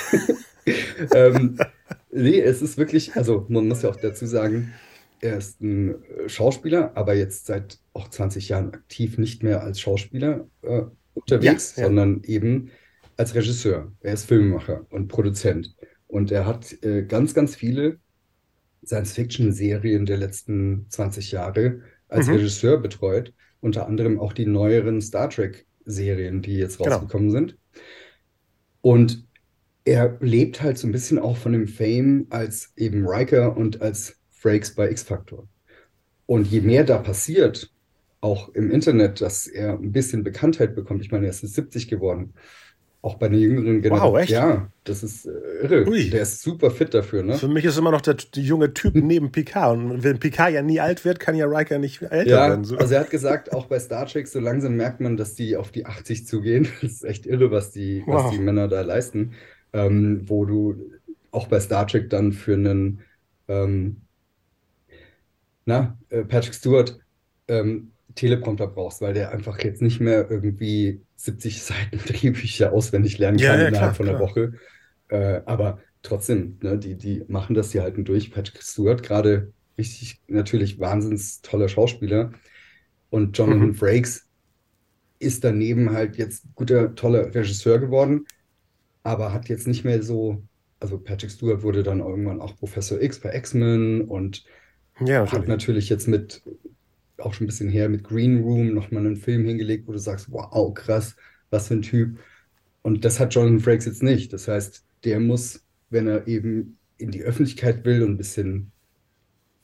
(laughs) ähm, nee, es ist wirklich, also man muss ja auch dazu sagen, er ist ein äh, Schauspieler, aber jetzt seit auch 20 Jahren aktiv nicht mehr als Schauspieler äh, unterwegs, ja, ja. sondern eben als Regisseur. Er ist Filmemacher und Produzent. Und er hat äh, ganz, ganz viele Science-Fiction-Serien der letzten 20 Jahre als mhm. Regisseur betreut. Unter anderem auch die neueren Star Trek-Serien, die jetzt genau. rausgekommen genau. sind. Und er lebt halt so ein bisschen auch von dem Fame als eben Riker und als Frakes bei X-Factor. Und je mehr da passiert, auch im Internet, dass er ein bisschen Bekanntheit bekommt, ich meine, er ist 70 geworden, auch bei den jüngeren Generation. Wow, echt? Ja, das ist äh, irre. Ui. Der ist super fit dafür, ne? Für mich ist immer noch der, der junge Typ (laughs) neben Picard. Und wenn Picard ja nie alt wird, kann ja Riker nicht älter ja, werden. So. Also er hat gesagt, auch bei Star Trek, so langsam merkt man, dass die auf die 80 zugehen. (laughs) Das ist echt irre, was die, wow. was die Männer da leisten. Ähm, wo du auch bei Star Trek dann für einen ähm, na, äh, Patrick Stewart ähm, Teleprompter brauchst, weil der einfach jetzt nicht mehr irgendwie 70 (laughs) Seiten Drehbücher auswendig lernen kann ja, ja, innerhalb klar, von einer. Woche. Äh, aber trotzdem, ne, die, die machen das, die halten durch. Patrick Stewart, gerade richtig, natürlich wahnsinns toller Schauspieler. Und Jonathan mhm. Frakes ist daneben halt jetzt guter, toller Regisseur geworden, aber hat jetzt nicht mehr so, also Patrick Stewart wurde dann irgendwann auch Professor X bei X-Men und ja, hat natürlich jetzt mit auch schon ein bisschen her mit Green Room nochmal einen Film hingelegt, wo du sagst, wow, krass, was für ein Typ. Und das hat Jonathan Frakes jetzt nicht. Das heißt, der muss, wenn er eben in die Öffentlichkeit will und ein bisschen,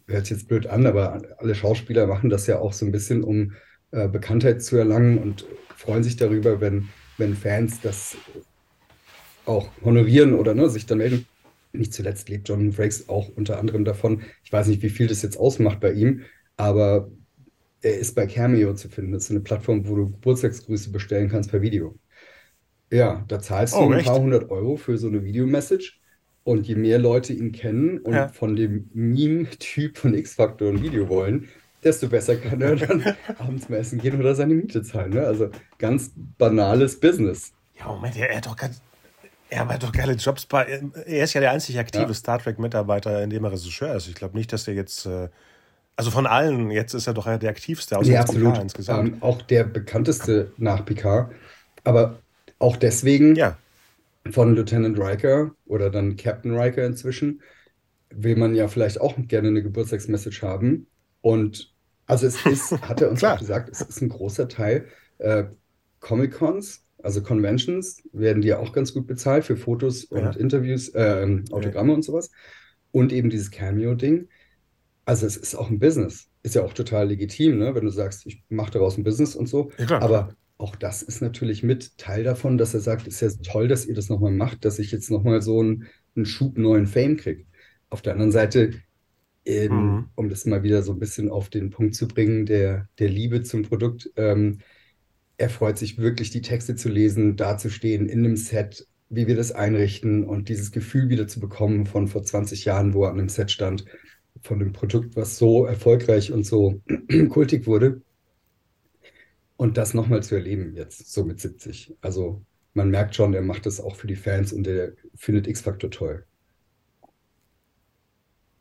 hört sich jetzt blöd an, aber alle Schauspieler machen das ja auch so ein bisschen, um äh, Bekanntheit zu erlangen und freuen sich darüber, wenn, wenn Fans das auch honorieren oder ne, sich dann melden. Nicht zuletzt lebt Jonathan Frakes auch unter anderem davon. Ich weiß nicht, wie viel das jetzt ausmacht bei ihm, aber er ist bei Cameo zu finden. Das ist eine Plattform, wo du Geburtstagsgrüße bestellen kannst per Video. Ja, da zahlst oh, du ein echt? paar hundert Euro für so eine Videomessage. Und je mehr Leute ihn kennen und ja. von dem Meme-Typ von X-Factor ein Video wollen, desto besser kann er dann (laughs) abends mal essen gehen oder seine Miete zahlen. Ne? Also ganz banales Business. Ja, Moment, er, hat doch ganz, er hat doch geile Jobs bei. Er ist ja der einzig aktive ja. Star Trek-Mitarbeiter, in dem er Regisseur ist. Ich glaube nicht, dass er jetzt. Äh, also von allen, jetzt ist er doch der aktivste aus ja, absolut. insgesamt. Ähm, auch der bekannteste nach Picard. Aber auch deswegen ja. von Lieutenant Riker oder dann Captain Riker inzwischen will man ja vielleicht auch gerne eine Geburtstagsmessage haben. Und also es (laughs) ist, hat er uns auch gesagt, es ist ein großer Teil. Äh, Comic-Cons, also Conventions, werden die ja auch ganz gut bezahlt für Fotos und ja. Interviews, äh, Autogramme ja. und sowas. Und eben dieses Cameo-Ding. Also es ist auch ein Business. Ist ja auch total legitim, ne? wenn du sagst, ich mache daraus ein Business und so. Ja, Aber auch das ist natürlich mit Teil davon, dass er sagt, es ist ja toll, dass ihr das nochmal macht, dass ich jetzt nochmal so einen, einen Schub neuen Fame kriege. Auf der anderen Seite, ähm, mhm. um das mal wieder so ein bisschen auf den Punkt zu bringen, der, der Liebe zum Produkt, ähm, er freut sich wirklich, die Texte zu lesen, dazustehen in einem Set, wie wir das einrichten und dieses Gefühl wieder zu bekommen von vor 20 Jahren, wo er an einem Set stand von dem Produkt, was so erfolgreich und so (clears throat) kultig wurde. Und das nochmal zu erleben jetzt, so mit 70. Also man merkt schon, er macht das auch für die Fans und er findet X-Factor toll.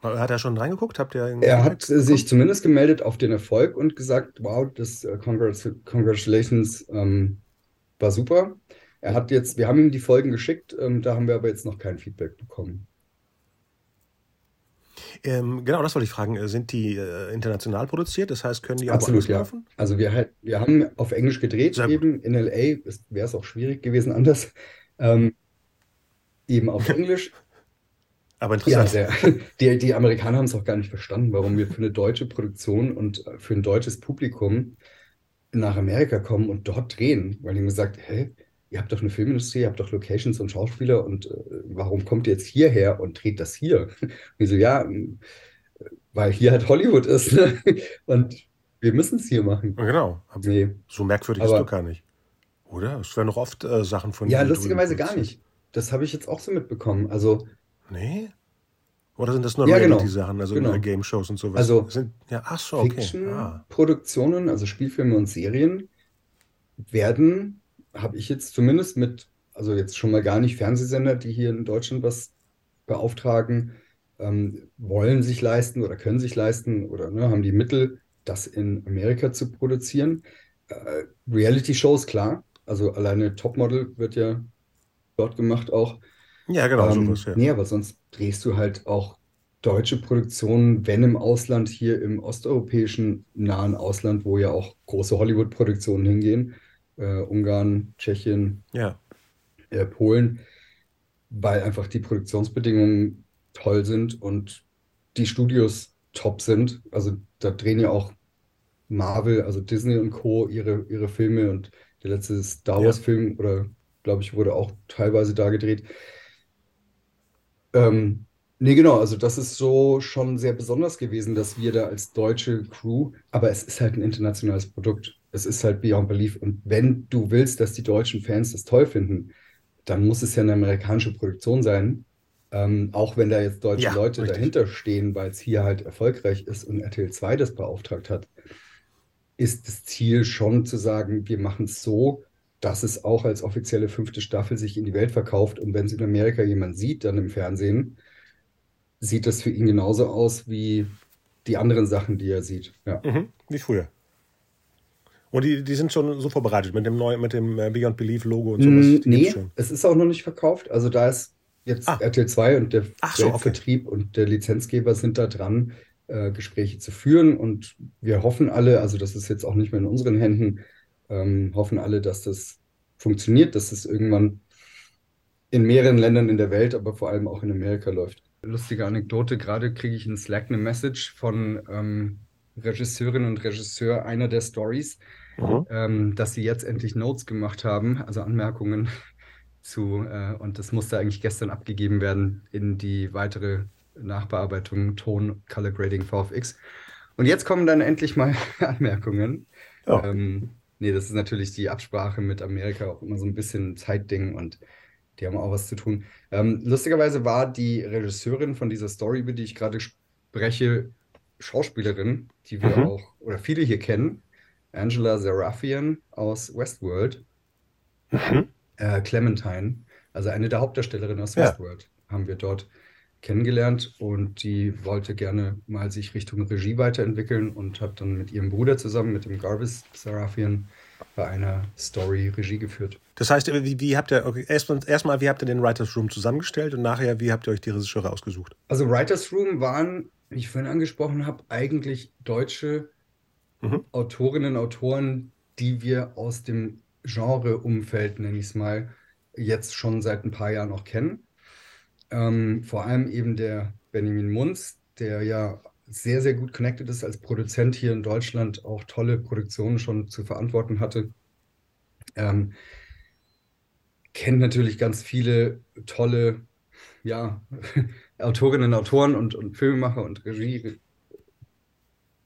Hat er schon reingeguckt? Habt ihr er hat sich zumindest gemeldet auf den Erfolg und gesagt, wow, das uh, Congratulations ähm, war super. Er hat jetzt, wir haben ihm die Folgen geschickt, ähm, da haben wir aber jetzt noch kein Feedback bekommen. Ähm, genau, das wollte ich fragen. Äh, sind die äh, international produziert? Das heißt, können die auch Absolut, ja. laufen? Also wir, wir haben auf Englisch gedreht, Sehr eben gut. in LA. Wäre es auch schwierig gewesen anders. Ähm, eben auf Englisch. Aber interessant. Ja, (laughs) die, die Amerikaner haben es auch gar nicht verstanden, warum wir für eine deutsche Produktion und äh, für ein deutsches Publikum nach Amerika kommen und dort drehen. Weil die haben gesagt, hä, ihr habt doch eine Filmindustrie, ihr habt doch Locations und Schauspieler und äh, warum kommt ihr jetzt hierher und dreht das hier? Und ich so, ja, weil hier halt Hollywood ist ne? (laughs) und wir müssen es hier machen. Genau. Nee. So merkwürdig aber, ist du gar nicht. Oder? Es werden noch oft äh, Sachen von Ja, lustigerweise gar nicht. Das habe ich jetzt auch so mitbekommen. Also. Nee? Oder sind das nur ja, genau. Reality-Sachen, also genau. Game-Shows und sowas? Also, sind, ja, ach so, okay. Fiction-Produktionen, ah. also Spielfilme und Serien, werden habe ich jetzt zumindest mit, also jetzt schon mal gar nicht Fernsehsender, die hier in Deutschland was beauftragen, ähm, wollen sich leisten oder können sich leisten oder ne, haben die Mittel, das in Amerika zu produzieren. Äh, Reality-Shows, klar. Also alleine Topmodel wird ja dort gemacht auch. Ja, genau, ähm, sowas, ja. Nee, aber sonst drehst du halt auch deutsche Produktionen, wenn im Ausland, hier im osteuropäischen nahen Ausland, wo ja auch große Hollywood-Produktionen hingehen, äh, Ungarn, Tschechien, ja. äh, Polen, weil einfach die Produktionsbedingungen toll sind und die Studios top sind. Also da drehen ja auch Marvel, also Disney und Co. ihre, ihre Filme und der letzte Star Wars-Film ja. oder glaube ich wurde auch teilweise da gedreht. Ähm, Nee, genau, also das ist so schon sehr besonders gewesen, dass wir da als deutsche Crew, aber es ist halt ein internationales Produkt. Es ist halt Beyond Belief. Und wenn du willst, dass die deutschen Fans das toll finden, dann muss es ja eine amerikanische Produktion sein. Ähm, auch wenn da jetzt deutsche ja, Leute richtig. dahinter stehen, weil es hier halt erfolgreich ist und RTL 2 das beauftragt hat, ist das Ziel schon zu sagen, wir machen es so, dass es auch als offizielle fünfte Staffel sich in die Welt verkauft. Und wenn es in Amerika jemand sieht, dann im Fernsehen, sieht das für ihn genauso aus wie die anderen Sachen, die er sieht. Ja. Mhm, wie früher. Und die, die sind schon so vorbereitet mit dem neuen, mit dem äh, Beyond Belief Logo und sowas. Mm, nee, es ist auch noch nicht verkauft. Also da ist jetzt ah. RTL 2 und der so, Vertrieb okay. und der Lizenzgeber sind da dran, äh, Gespräche zu führen. Und wir hoffen alle, also das ist jetzt auch nicht mehr in unseren Händen, ähm, hoffen alle, dass das funktioniert, dass es das irgendwann in mehreren Ländern in der Welt, aber vor allem auch in Amerika läuft. Lustige Anekdote, gerade kriege ich in Slack eine Message von ähm, Regisseurin und Regisseur einer der Stories, mhm. ähm, dass sie jetzt endlich Notes gemacht haben, also Anmerkungen (laughs) zu, äh, und das musste eigentlich gestern abgegeben werden in die weitere Nachbearbeitung Ton Color Grading VFX. Und jetzt kommen dann endlich mal (laughs) Anmerkungen. Oh. Ähm, nee, das ist natürlich die Absprache mit Amerika auch immer so ein bisschen Zeitding und die haben auch was zu tun. Ähm, lustigerweise war die Regisseurin von dieser Story, über die ich gerade spreche, Schauspielerin, die wir mhm. auch, oder viele hier kennen. Angela Serafian aus Westworld. Mhm. Äh, Clementine, also eine der Hauptdarstellerinnen aus ja. Westworld, haben wir dort kennengelernt und die wollte gerne mal sich Richtung Regie weiterentwickeln und hat dann mit ihrem Bruder zusammen, mit dem Garvis Serafian, bei einer Story Regie geführt. Das heißt, wie, wie habt ihr, okay, erstmal, erst wie habt ihr den Writers Room zusammengestellt und nachher, wie habt ihr euch die Regisseure ausgesucht? Also Writers Room waren, wie ich vorhin angesprochen habe, eigentlich deutsche mhm. Autorinnen, Autoren, die wir aus dem Genre-Umfeld, nenne ich es mal, jetzt schon seit ein paar Jahren auch kennen. Ähm, vor allem eben der Benjamin Munz, der ja sehr, sehr gut connected ist als Produzent hier in Deutschland, auch tolle Produktionen schon zu verantworten hatte. Ähm, kennt natürlich ganz viele tolle ja, (laughs) Autorinnen, Autoren und, und Filmemacher und Regie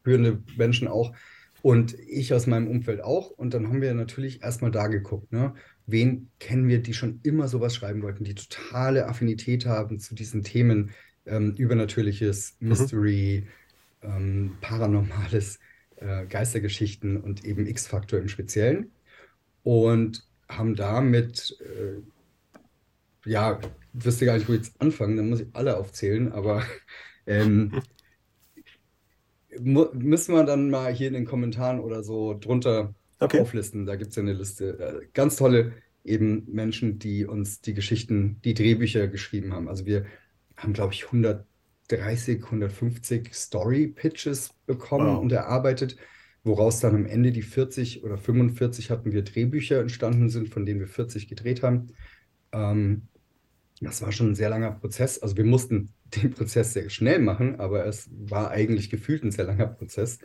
führende Menschen auch. Und ich aus meinem Umfeld auch. Und dann haben wir natürlich erstmal da geguckt, ne? wen kennen wir, die schon immer sowas schreiben wollten, die totale Affinität haben zu diesen Themen, ähm, Übernatürliches, mhm. Mystery, ähm, Paranormales, äh, Geistergeschichten und eben X-Faktor im Speziellen. Und haben damit, äh, ja, wüsste gar nicht, wo jetzt anfangen, dann muss ich alle aufzählen, aber (laughs) Ähm, (laughs) müssen wir dann mal hier in den Kommentaren oder so drunter okay. auflisten. Da gibt es ja eine Liste. Äh, ganz tolle eben Menschen, die uns die Geschichten, die Drehbücher geschrieben haben. Also wir haben, glaube ich, 130, 150 Story-Pitches bekommen wow. und erarbeitet, woraus dann am Ende die 40 oder 45 hatten wir Drehbücher entstanden sind, von denen wir 40 gedreht haben. Ähm, das war schon ein sehr langer Prozess. Also wir mussten den Prozess sehr schnell machen, aber es war eigentlich gefühlt ein sehr langer Prozess,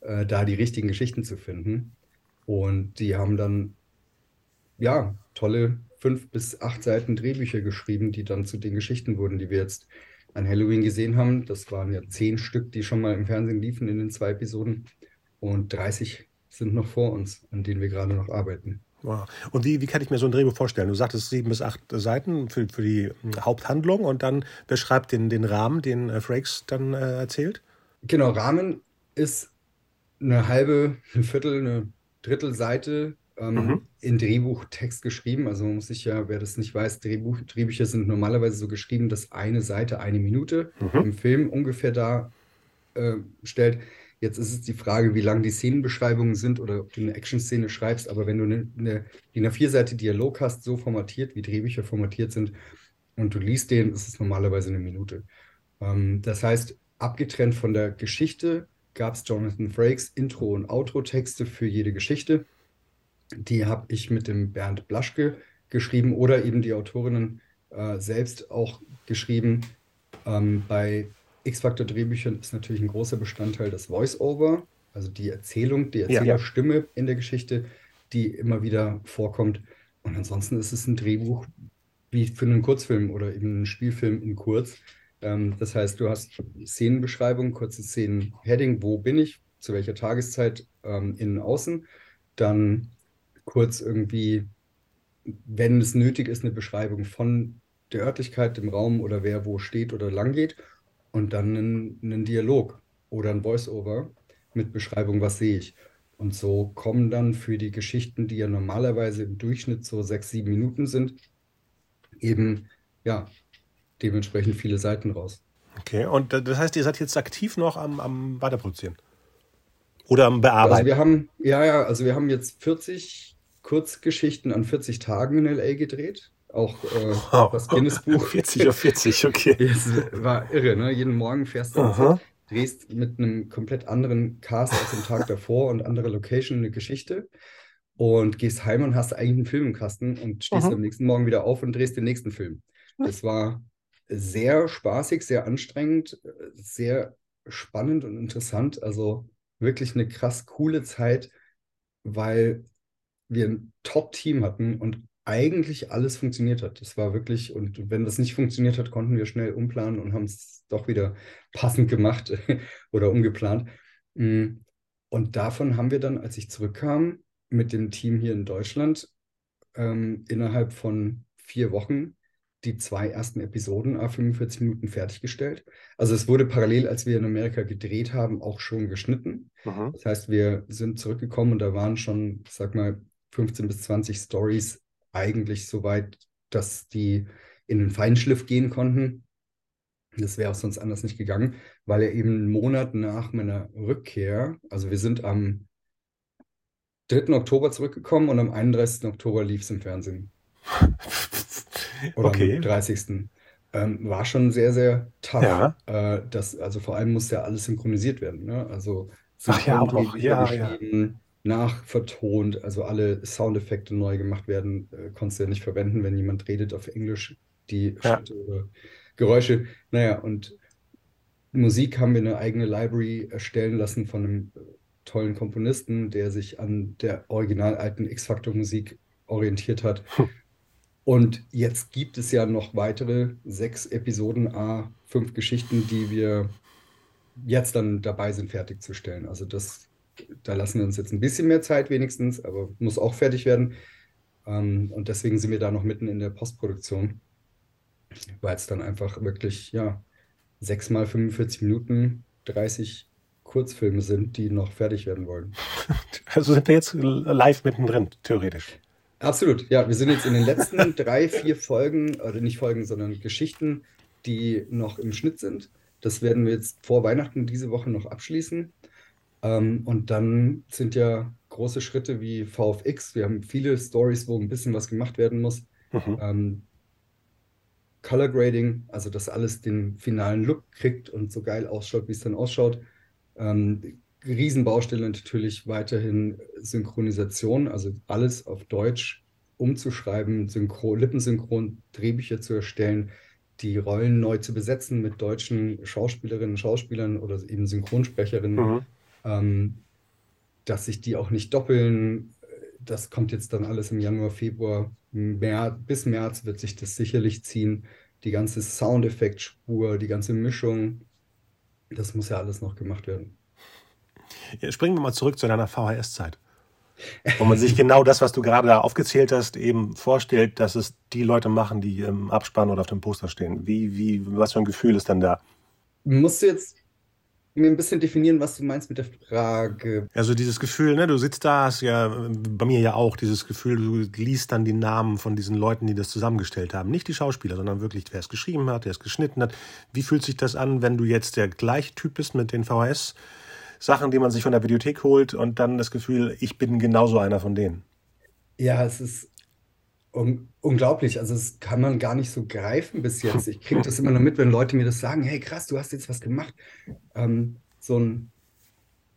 äh, da die richtigen Geschichten zu finden. Und die haben dann, ja, tolle fünf bis acht Seiten Drehbücher geschrieben, die dann zu den Geschichten wurden, die wir jetzt an Halloween gesehen haben. Das waren ja zehn Stück, die schon mal im Fernsehen liefen in den zwei Episoden. Und 30 sind noch vor uns, an denen wir gerade noch arbeiten. Wow. Und wie, wie kann ich mir so ein Drehbuch vorstellen? Du sagtest sieben bis acht Seiten für, für die Haupthandlung und dann beschreibt den, den Rahmen, den äh, Frakes dann äh, erzählt? Genau, Rahmen ist eine halbe, ein Viertel, eine Drittelseite ähm, mhm. in Drehbuchtext geschrieben. Also man muss sich ja, wer das nicht weiß, Drehbuch, Drehbücher sind normalerweise so geschrieben, dass eine Seite eine Minute mhm. im Film ungefähr da äh, stellt. Jetzt ist es die Frage, wie lang die Szenenbeschreibungen sind oder ob du eine Action-Szene schreibst. Aber wenn du eine, eine DIN A4-Seite Dialog hast, so formatiert, wie Drehbücher formatiert sind, und du liest den, ist es normalerweise eine Minute. Ähm, das heißt, abgetrennt von der Geschichte gab es Jonathan Frakes Intro- und Outro-Texte für jede Geschichte. Die habe ich mit dem Bernd Blaschke geschrieben oder eben die Autorinnen äh, selbst auch geschrieben. Ähm, bei X-Factor-Drehbüchern ist natürlich ein großer Bestandteil das Voice-Over, also die Erzählung, die Erzählerstimme ja, in der Geschichte, die immer wieder vorkommt. Und ansonsten ist es ein Drehbuch wie für einen Kurzfilm oder eben einen Spielfilm in kurz. Ähm, das heißt, du hast Szenenbeschreibung, kurze Szenen, Heading, wo bin ich, zu welcher Tageszeit, ähm, innen, außen. Dann kurz irgendwie, wenn es nötig ist, eine Beschreibung von der Örtlichkeit, dem Raum oder wer wo steht oder lang geht und dann einen, einen Dialog oder ein Voice-Over mit Beschreibung, was sehe ich. Und so kommen dann für die Geschichten, die ja normalerweise im Durchschnitt so sechs, sieben Minuten sind, eben ja dementsprechend viele Seiten raus. Okay, und das heißt, ihr seid jetzt aktiv noch am, am Weiterproduzieren? Oder am Bearbeiten? Also wir haben, ja, ja, also wir haben jetzt 40 Kurzgeschichten an 40 Tagen in LA gedreht auch äh, wow. das Guinness-Buch. (laughs) 40 auf 40, okay. (laughs) Es war irre, ne? Jeden Morgen fährst du Aha. drehst mit einem komplett anderen Cast als am Tag davor und andere Location eine Geschichte und gehst heim und hast eigentlich einen Film im Kasten und stehst Aha. am nächsten Morgen wieder auf und drehst den nächsten Film. Das war sehr spaßig, sehr anstrengend, sehr spannend und interessant. Also wirklich eine krass coole Zeit, weil wir ein Top-Team hatten und eigentlich alles funktioniert hat. Das war wirklich, und wenn das nicht funktioniert hat, konnten wir schnell umplanen und haben es doch wieder passend gemacht (laughs) oder umgeplant. Mm, und davon haben wir dann, als ich zurückkam, mit dem Team hier in Deutschland ähm, innerhalb von vier Wochen die zwei ersten Episoden a 45 Minuten fertiggestellt. Also es wurde parallel, als wir in Amerika gedreht haben, auch schon geschnitten. Aha. Das heißt, wir sind zurückgekommen und da waren schon, sag mal, 15 bis 20 Stories eigentlich so weit, dass die in den Feinschliff gehen konnten. Das wäre auch sonst anders nicht gegangen, weil er eben einen Monat nach meiner Rückkehr, also wir sind am 3. Oktober zurückgekommen und am 31. Oktober lief es im Fernsehen. Oder okay. am 30. Ähm, war schon sehr, sehr tough. Ja. Äh, das, also vor allem muss ja alles synchronisiert werden. Ne? Also Ach ja, auch. Ja, ja nachvertont, also alle Soundeffekte neu gemacht werden, äh, konntest du ja nicht verwenden, wenn jemand redet auf Englisch, die ja. Geräusche. Naja, und Musik haben wir eine eigene Library erstellen lassen von einem äh, tollen Komponisten, der sich an der original alten X-Factor-Musik orientiert hat. Hm. Und jetzt gibt es ja noch weitere sechs Episoden, A, fünf Geschichten, die wir jetzt dann dabei sind, fertigzustellen. Also das da lassen wir uns jetzt ein bisschen mehr Zeit wenigstens, aber muss auch fertig werden. Ähm, und deswegen sind wir da noch mitten in der Postproduktion, weil es dann einfach wirklich, ja, sechs mal 45 Minuten, 30 Kurzfilme sind, die noch fertig werden wollen. (laughs) Also sind wir jetzt live mittendrin, theoretisch. Absolut, ja. Wir sind jetzt in den letzten (laughs) drei, vier Folgen, oder nicht Folgen, sondern Geschichten, die noch im Schnitt sind. Das werden wir jetzt vor Weihnachten diese Woche noch abschließen. Ähm, und dann sind ja große Schritte wie VFX. Wir haben viele Stories, wo ein bisschen was gemacht werden muss. Mhm. Ähm, Color Grading, also dass alles den finalen Look kriegt und so geil ausschaut, wie es dann ausschaut. Ähm, Riesenbaustelle natürlich weiterhin Synchronisation, also alles auf Deutsch umzuschreiben, Synchron, lippensynchron Drehbücher zu erstellen, die Rollen neu zu besetzen mit deutschen Schauspielerinnen und Schauspielern oder eben Synchronsprecherinnen, mhm. Ähm, dass sich die auch nicht doppeln. Das kommt jetzt dann alles im Januar, Februar. März, bis März wird sich das sicherlich ziehen. Die ganze Soundeffektspur, die ganze Mischung, das muss ja alles noch gemacht werden. Ja, springen wir mal zurück zu deiner VHS-Zeit. Wo man sich genau das, was du gerade da aufgezählt hast, eben vorstellt, dass es die Leute machen, die im Abspann oder auf dem Poster stehen. Wie, wie, was für ein Gefühl ist denn da? Musst du jetzt mir ein bisschen definieren, was du meinst mit der Frage. Also dieses Gefühl, ne, du sitzt da, hast ja bei mir ja auch dieses Gefühl, du liest dann die Namen von diesen Leuten, die das zusammengestellt haben. Nicht die Schauspieler, sondern wirklich, wer es geschrieben hat, wer es geschnitten hat. Wie fühlt sich das an, wenn du jetzt der gleiche Typ bist mit den VHS? Sachen, die man sich von der Bibliothek holt und dann das Gefühl, ich bin genauso einer von denen. Ja, es ist un unglaublich. Also das kann man gar nicht so greifen bis jetzt. Ich kriege das immer nur mit, wenn Leute mir das sagen, hey krass, du hast jetzt was gemacht. Ähm, so ein,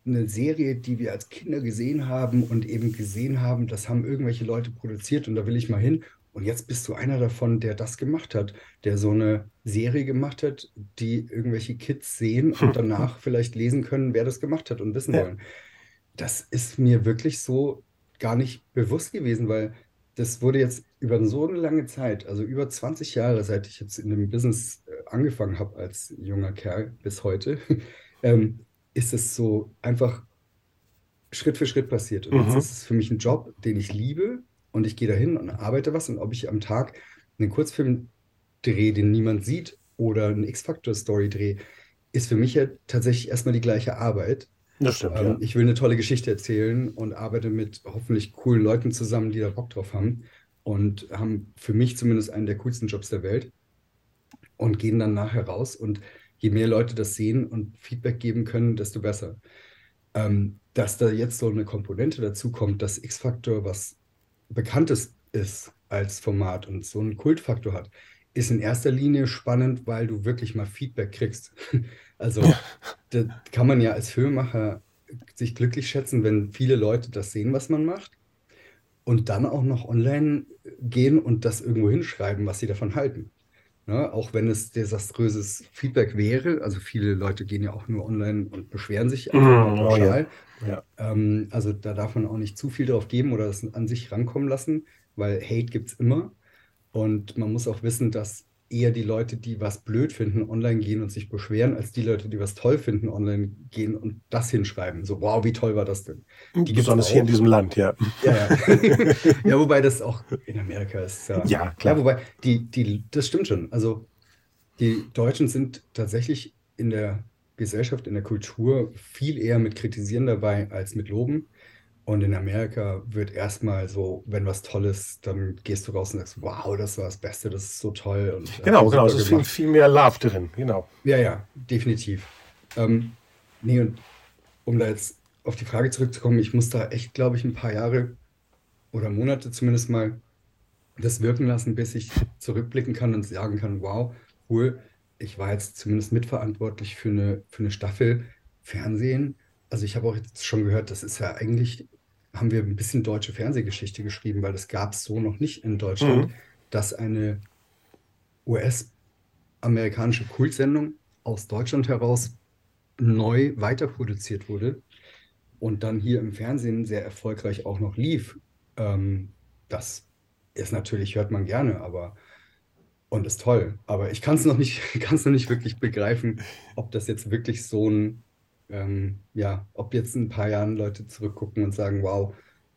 eine Serie, die wir als Kinder gesehen haben und eben gesehen haben, das haben irgendwelche Leute produziert und da will ich mal hin. Und jetzt bist du einer davon, der das gemacht hat, der so eine Serie gemacht hat, die irgendwelche Kids sehen und danach vielleicht lesen können, wer das gemacht hat und wissen ja. wollen. Das ist mir wirklich so gar nicht bewusst gewesen, weil das wurde jetzt über so eine lange Zeit, also über 20 Jahre, seit ich jetzt in dem Business äh, angefangen habe als junger Kerl bis heute, (laughs) ähm, ist es so einfach Schritt für Schritt passiert. Und mhm. jetzt ist es für mich ein Job, den ich liebe, und ich gehe dahin und arbeite was und ob ich am Tag einen Kurzfilm drehe, den niemand sieht oder eine X-Factor-Story drehe, ist für mich ja tatsächlich erstmal die gleiche Arbeit. Das stimmt. Ähm, ja. Ich will eine tolle Geschichte erzählen und arbeite mit hoffentlich coolen Leuten zusammen, die da Bock drauf haben und haben für mich zumindest einen der coolsten Jobs der Welt und gehen dann nachher raus und je mehr Leute das sehen und Feedback geben können, desto besser. Ähm, dass da jetzt so eine Komponente dazu kommt, dass X-Factor was Bekanntes ist als Format und so einen Kultfaktor hat, ist in erster Linie spannend, weil du wirklich mal Feedback kriegst. (laughs) Also da kann man ja als Filmemacher sich glücklich schätzen, wenn viele Leute das sehen, was man macht und dann auch noch online gehen und das irgendwo hinschreiben, was sie davon halten. Ja, auch wenn es desaströses Feedback wäre, also viele Leute gehen ja auch nur online und beschweren sich einfach pauschal. Oh ja. Ja. Ähm, also da darf man auch nicht zu viel drauf geben oder das an sich rankommen lassen, weil Hate gibt es immer. Und man muss auch wissen, dass eher die Leute, die was blöd finden, online gehen und sich beschweren, als die Leute, die was toll finden, online gehen und das hinschreiben. So, wow, wie toll war das denn? Die Besonders hier in diesem Land, ja. Ja, ja. (laughs) ja, wobei das auch in Amerika ist. Ja, ja klar. Ja, wobei, die, die, das stimmt schon. Also, die Deutschen sind tatsächlich in der Gesellschaft, in der Kultur viel eher mit Kritisieren dabei als mit Loben. Und in Amerika wird erstmal so, wenn was Tolles, dann gehst du raus und sagst, wow, das war das Beste, das ist so toll. Und, äh, genau, genau, es ist viel, viel, mehr Love drin, genau. Ja, ja, definitiv. Ähm, nee, und um da jetzt auf die Frage zurückzukommen, ich muss da echt, glaube ich, ein paar Jahre oder Monate zumindest mal das wirken lassen, bis ich zurückblicken kann und sagen kann, wow, cool, ich war jetzt zumindest mitverantwortlich für eine, für eine Staffel Fernsehen. Also ich habe auch jetzt schon gehört, das ist ja eigentlich haben wir ein bisschen deutsche Fernsehgeschichte geschrieben, weil das gab es so noch nicht in Deutschland, mhm. dass eine US-amerikanische Kultsendung aus Deutschland heraus neu weiterproduziert wurde und dann hier im Fernsehen sehr erfolgreich auch noch lief. Ähm, das ist natürlich, hört man gerne, aber und ist toll. Aber ich kann es noch nicht, (laughs) kann es noch nicht wirklich begreifen, ob das jetzt wirklich so ein ähm, ja, ob jetzt in ein paar Jahren Leute zurückgucken und sagen, wow,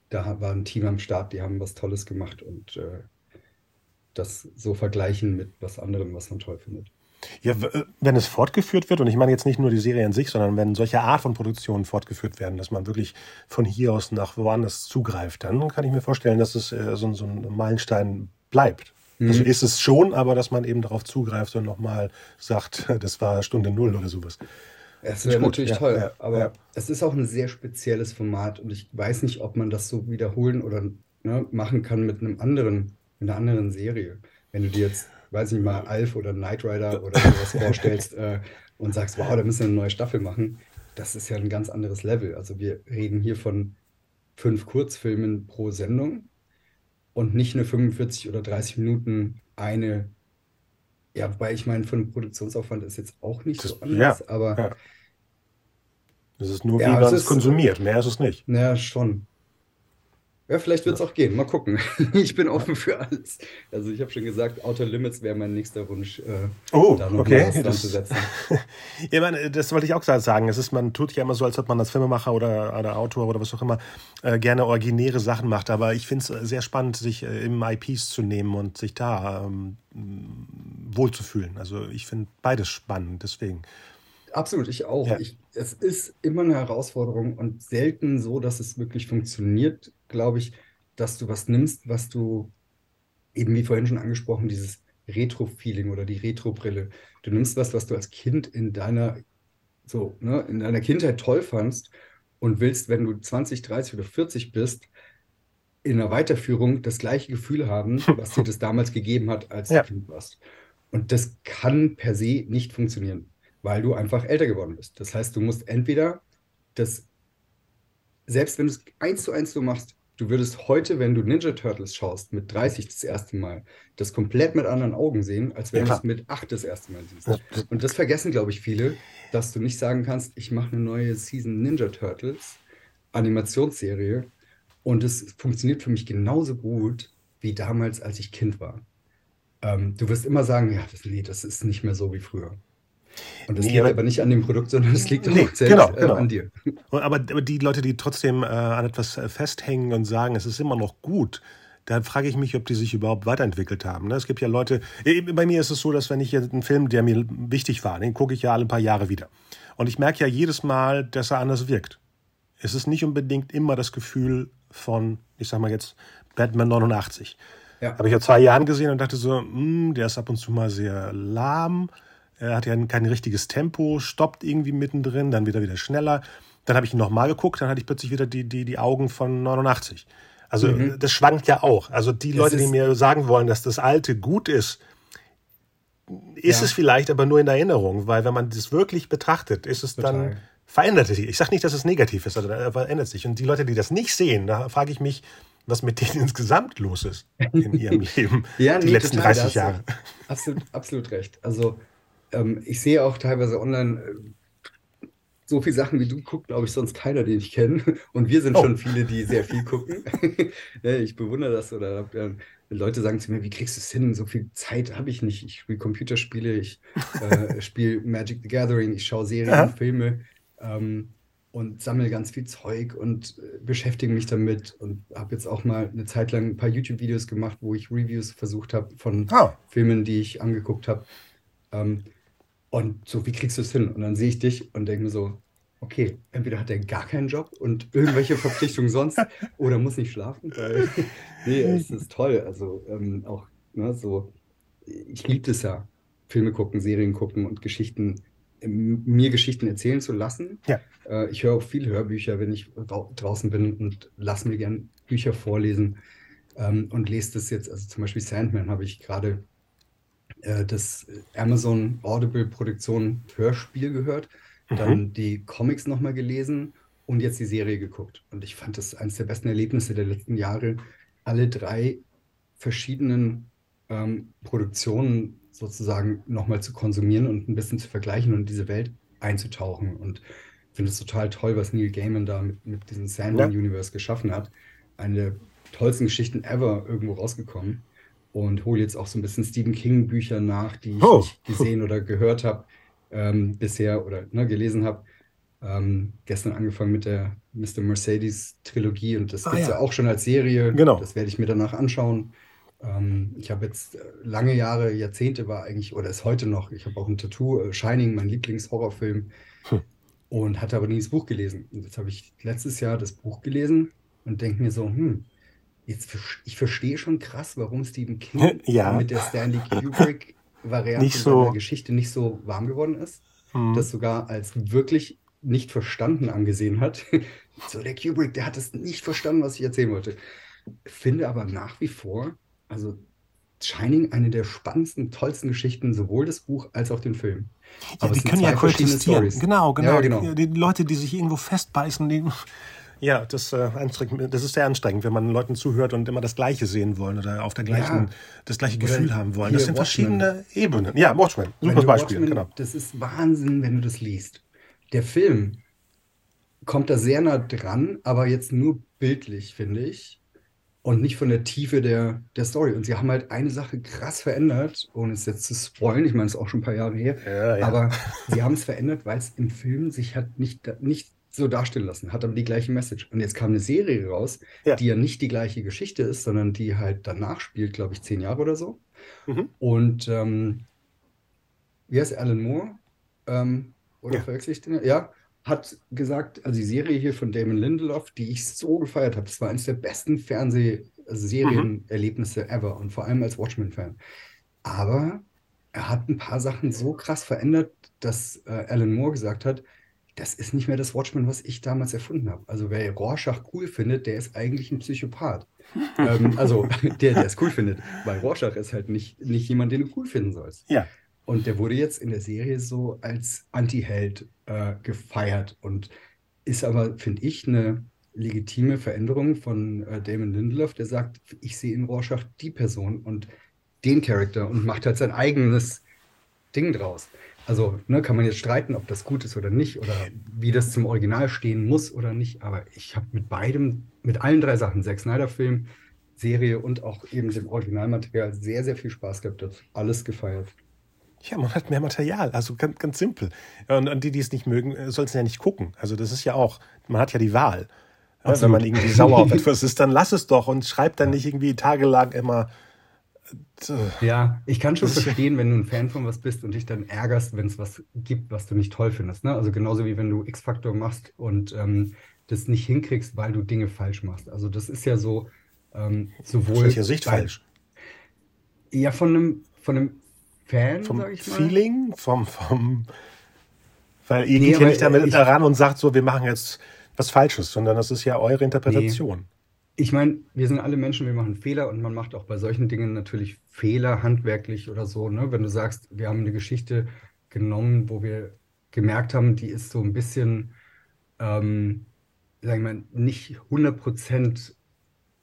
da war ein Team am Start, die haben was Tolles gemacht und äh, das so vergleichen mit was anderem, was man toll findet. Ja, äh, wenn es fortgeführt wird, und ich meine jetzt nicht nur die Serie an sich, sondern wenn solche Art von Produktionen fortgeführt werden, dass man wirklich von hier aus nach woanders zugreift, dann kann ich mir vorstellen, dass es äh, so, so ein Meilenstein bleibt. Mhm. Also ist es schon, aber dass man eben darauf zugreift und nochmal sagt, (laughs) das war Stunde Null oder sowas. Es wäre natürlich ja, toll, ja, aber ja. es ist auch ein sehr spezielles Format und ich weiß nicht, ob man das so wiederholen oder ne, machen kann mit einem anderen, mit einer anderen Serie. Wenn du dir jetzt, weiß ich nicht mal, Alf oder Knight Rider oder sowas (laughs) vorstellst äh, und sagst, wow, da müssen wir eine neue Staffel machen, das ist ja ein ganz anderes Level. Also wir reden hier von fünf Kurzfilmen pro Sendung und nicht nur 45 oder 30 Minuten eine. Ja, wobei ich meine, von Produktionsaufwand ist jetzt auch nicht das, so anders, ja, aber. Ja. Das ist nur, wie ja, man es konsumiert, mehr ist es nicht. Ja, schon. Ja, vielleicht wird es auch gehen. Mal gucken. (laughs) Ich bin offen für alles. Also ich habe schon gesagt, Outer Limits wäre mein nächster Wunsch, äh, oh, da noch okay. das, zu setzen. (laughs) ja, meine, das wollte ich auch sagen. Es ist, man tut ja immer so, als ob man als Filmemacher oder, oder Autor oder was auch immer äh, gerne originäre Sachen macht. Aber ich finde es sehr spannend, sich äh, im IPs zu nehmen und sich da ähm, wohlzufühlen. Also ich finde beides spannend. Deswegen. Absolut, ich auch. Ja. Ich, es ist immer eine Herausforderung und selten so, dass es wirklich funktioniert, glaube ich, dass du was nimmst, was du eben wie vorhin schon angesprochen, dieses Retro-Feeling oder die Retro-Brille. Du nimmst was, was du als Kind in deiner, so, ne, in deiner Kindheit toll fandst und willst, wenn du 20, 30 oder 40 bist, in einer Weiterführung das gleiche Gefühl haben, (laughs) was dir das damals gegeben hat, als ja. du Kind warst. Und das kann per se nicht funktionieren weil du einfach älter geworden bist. Das heißt, du musst entweder das, selbst wenn du es eins zu eins so machst, du würdest heute, wenn du Ninja Turtles schaust, mit 30 das erste Mal, das komplett mit anderen Augen sehen, als wenn ja. du es mit 8 das erste Mal siehst. Und das vergessen, glaube ich, viele, dass du nicht sagen kannst, ich mache eine neue Season Ninja Turtles Animationsserie und es funktioniert für mich genauso gut wie damals, als ich Kind war. Ähm, du wirst immer sagen, ja, das, nee, das ist nicht mehr so wie früher. Und das nee, liegt aber nicht an dem Produkt, sondern es liegt nee, auch selbst genau, äh, genau. an dir. Aber, die Leute, die trotzdem äh, an etwas äh, festhängen und sagen, es ist immer noch gut, da frage ich mich, ob die sich überhaupt weiterentwickelt haben. Ne? Es gibt ja Leute, bei mir ist es so, dass wenn ich jetzt einen Film, der mir wichtig war, den gucke ich ja alle paar Jahre wieder. Und ich merke ja jedes Mal, dass er anders wirkt. Es ist nicht unbedingt immer das Gefühl von, ich sag mal jetzt, Batman 89. Ja. Habe ich ja zwei Jahren gesehen und dachte so, mh, hm, der ist ab und zu mal sehr lahm er hat ja kein richtiges Tempo, stoppt irgendwie mittendrin, dann wieder wieder schneller. Dann habe ich ihn nochmal geguckt, dann hatte ich plötzlich wieder die, die, die Augen von 89. Also mhm. das schwankt ja auch. Also die das Leute, die mir sagen wollen, dass das Alte gut ist, ist ja. es vielleicht aber nur in Erinnerung, weil wenn man das wirklich betrachtet, ist es Total. dann verändert sich. Ich sage nicht, dass es negativ ist, also da verändert sich. Und die Leute, die das nicht sehen, da frage ich mich, was mit denen (laughs) insgesamt los ist in ihrem (laughs) Leben ja, die nee, letzten total, 30 Jahre. Absolut, absolut recht. Also ähm, ich sehe auch teilweise online äh, so viele Sachen wie du guckt, glaube ich, sonst keiner, den ich kenne. (laughs) Und wir sind oh. schon viele, die sehr viel gucken. (laughs) ich bewundere das oder äh, Leute sagen zu mir, wie kriegst du es hin? So viel Zeit habe ich nicht. Ich spiele Computerspiele, ich äh, (laughs) spiele Magic the Gathering, ich schaue Serien, Aha. Filme ähm, und sammle ganz viel Zeug und äh, beschäftige mich damit und habe jetzt auch mal eine Zeit lang ein paar YouTube-Videos gemacht, wo ich Reviews versucht habe von oh. Filmen, die ich angeguckt habe. Ähm, und so, wie kriegst du es hin? Und dann sehe ich dich und denke mir so, okay, entweder hat er gar keinen Job und irgendwelche Verpflichtungen sonst (laughs) oder muss nicht schlafen. (laughs) nee, es ist toll. Also ähm, auch ne, so, ich liebe es ja, Filme gucken, Serien gucken und Geschichten, mir Geschichten erzählen zu lassen. Ja. Äh, ich höre auch viele Hörbücher, wenn ich draußen bin und lasse mir gern Bücher vorlesen ähm, und lese das jetzt. Also zum Beispiel Sandman habe ich gerade äh, das Amazon Audible Produktion Hörspiel gehört, mhm. dann die Comics nochmal gelesen und jetzt die Serie geguckt. Und ich fand das eines der besten Erlebnisse der letzten Jahre, alle drei verschiedenen ähm, Produktionen sozusagen nochmal zu konsumieren und ein bisschen zu vergleichen und in diese Welt einzutauchen. Und ich finde es total toll, was Neil Gaiman da mit, mit diesem Sandman-Universe ja. geschaffen hat. Eine der tollsten Geschichten ever irgendwo rausgekommen und hole jetzt auch so ein bisschen Stephen King Bücher nach, die ich oh. gesehen oder gehört habe ähm, bisher oder ne, gelesen habe. Ähm, gestern angefangen mit der Mr. Mercedes Trilogie und das ah, gibt es ja. ja. auch schon als Serie. Genau. Das werde ich mir danach anschauen. Ähm, ich habe jetzt äh, lange Jahre, Jahrzehnte war eigentlich, oder ist heute noch, ich habe auch ein Tattoo, äh, Shining, mein Lieblingshorrorfilm, hm. und hatte aber nie das Buch gelesen. Und jetzt habe ich letztes Jahr das Buch gelesen und denke mir so, hm, jetzt, ich verstehe schon krass, warum Stephen King ja. mit der Stanley Kubrick-Variante so. seiner Geschichte nicht so warm geworden ist. Hm. Das sogar als wirklich nicht verstanden angesehen hat. (laughs) so, der Kubrick, der hat es nicht verstanden, was ich erzählen wollte. Finde aber nach wie vor, also Shining eine der spannendsten, tollsten Geschichten, sowohl das Buch als auch den Film. Ja, die können ja koexistieren. Genau, genau. Ja, genau. Die, die, Leute, die sich irgendwo festbeißen, die, ja, das, äh, das ist sehr anstrengend, wenn man Leuten zuhört und immer das Gleiche sehen wollen oder auf der gleichen, ja. das gleiche Gefühl oder haben wollen. Das sind Watchmen. verschiedene Ebenen. Ja, Watchmen, super Beispiel. Watchmen, genau. Das ist Wahnsinn, wenn du das liest. Der Film kommt da sehr nah dran, aber jetzt nur bildlich, finde ich und nicht von der Tiefe der, der Story. Und sie haben halt eine Sache krass verändert, ohne es jetzt zu spoilen. Ich meine, es ist auch schon ein paar Jahre her. Ja, ja. Aber sie haben es verändert, weil es im Film sich hat nicht, nicht so darstellen lassen, hat aber die gleiche Message. Und jetzt kam eine Serie raus, ja. die ja nicht die gleiche Geschichte ist, sondern die halt danach spielt, glaube ich, zehn Jahre oder so. Mhm. Und ähm, wie heißt Alan Moore? Ähm, oder ja. verwechsel ich den? Ja, hat gesagt, also die Serie hier von Damon Lindelof, die ich so gefeiert habe, das war eines der besten Fernsehserienerlebnisse mhm. ever und vor allem als Watchmen-Fan. Aber er hat ein paar Sachen so krass verändert, dass äh, Alan Moore gesagt hat, das ist nicht mehr das Watchmen, was ich damals erfunden habe. Also wer Rorschach cool findet, der ist eigentlich ein Psychopath. (laughs) ähm, also (laughs) der, der es cool findet. Weil Rorschach ist halt nicht, nicht jemand, den du cool finden sollst. Ja. Und der wurde jetzt in der Serie so als Anti-Held äh, gefeiert und ist aber, finde ich, eine legitime Veränderung von äh, Damon Lindelof, der sagt, ich sehe in Rorschach die Person und den Charakter und macht halt sein eigenes Ding draus. Also ne, kann man jetzt streiten, ob das gut ist oder nicht oder wie das zum Original stehen muss oder nicht. Aber ich habe mit beidem, mit allen drei Sachen, Zack Snyder-Film, Serie und auch eben dem Originalmaterial sehr, sehr viel Spaß gehabt. Das alles gefeiert. Ja, man hat mehr Material, also ganz, ganz simpel. Und, und die, die es nicht mögen, äh, sollten es ja nicht gucken. Also das ist ja auch, man hat ja die Wahl. Also wenn man irgendwie sauer auf (laughs) etwas ist, dann lass es doch und schreib dann nicht irgendwie tagelang immer. Äh, ja, ich kann schon verstehen, wenn du ein Fan von was bist und dich dann ärgerst, wenn es was gibt, was du nicht toll findest. Ne? Also genauso wie wenn du X-Faktor machst und ähm, das nicht hinkriegst, weil du Dinge falsch machst. Also das ist ja so ähm, sowohl. Aus welcher Sicht bei, falsch? Ja, von einem, von einem Fan, vom sag ich mal. Feeling, vom, vom, weil ihr nee, geht ja nicht damit ich, daran und sagt so, wir machen jetzt was Falsches, sondern das ist ja eure Interpretation. Nee. Ich meine, wir sind alle Menschen, wir machen Fehler und man macht auch bei solchen Dingen natürlich Fehler, handwerklich oder so. Ne? Wenn du sagst, wir haben eine Geschichte genommen, wo wir gemerkt haben, die ist so ein bisschen, ähm, sagen wir mal, nicht 100%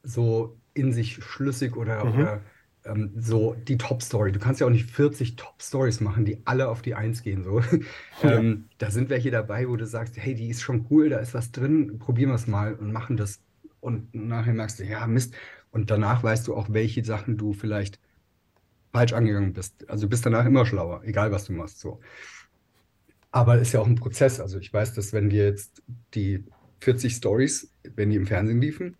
so in sich schlüssig oder, mhm. oder ähm, so die Top-Story. Du kannst ja auch nicht 40 Top-Stories machen, die alle auf die Eins gehen. So. Ja. Ähm, da sind welche dabei, wo du sagst, hey, die ist schon cool, da ist was drin, probieren wir es mal und machen das. Und nachher merkst du, ja, Mist. Und danach weißt du auch, welche Sachen du vielleicht falsch angegangen bist. Also du bist danach immer schlauer, egal was du machst. So. Aber ist ja auch ein Prozess. Also ich weiß, dass wenn wir jetzt die 40 Stories, wenn die im Fernsehen liefen,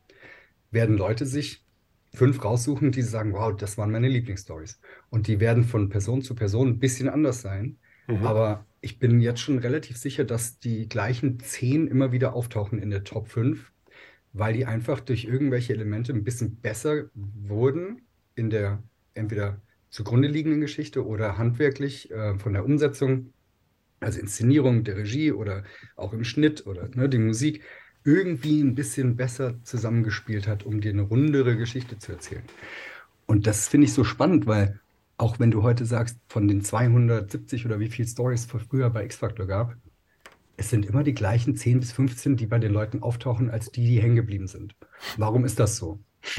werden Leute sich fünf raussuchen, die sagen, wow, das waren meine Lieblingsstories. Und die werden von Person zu Person ein bisschen anders sein. Mhm. Aber ich bin jetzt schon relativ sicher, dass die gleichen zehn immer wieder auftauchen in der Top 5, weil die einfach durch irgendwelche Elemente ein bisschen besser wurden in der entweder zugrunde liegenden Geschichte oder handwerklich äh, von der Umsetzung, also Inszenierung der Regie oder auch im Schnitt oder ne, die Musik irgendwie ein bisschen besser zusammengespielt hat, um dir eine rundere Geschichte zu erzählen. Und das finde ich so spannend, weil auch wenn du heute sagst, von den 270 oder wie viele Stories es früher bei X-Factor gab, es sind immer die gleichen 10 bis 15, die bei den Leuten auftauchen, als die, die hängen geblieben sind. Warum ist das so? (laughs)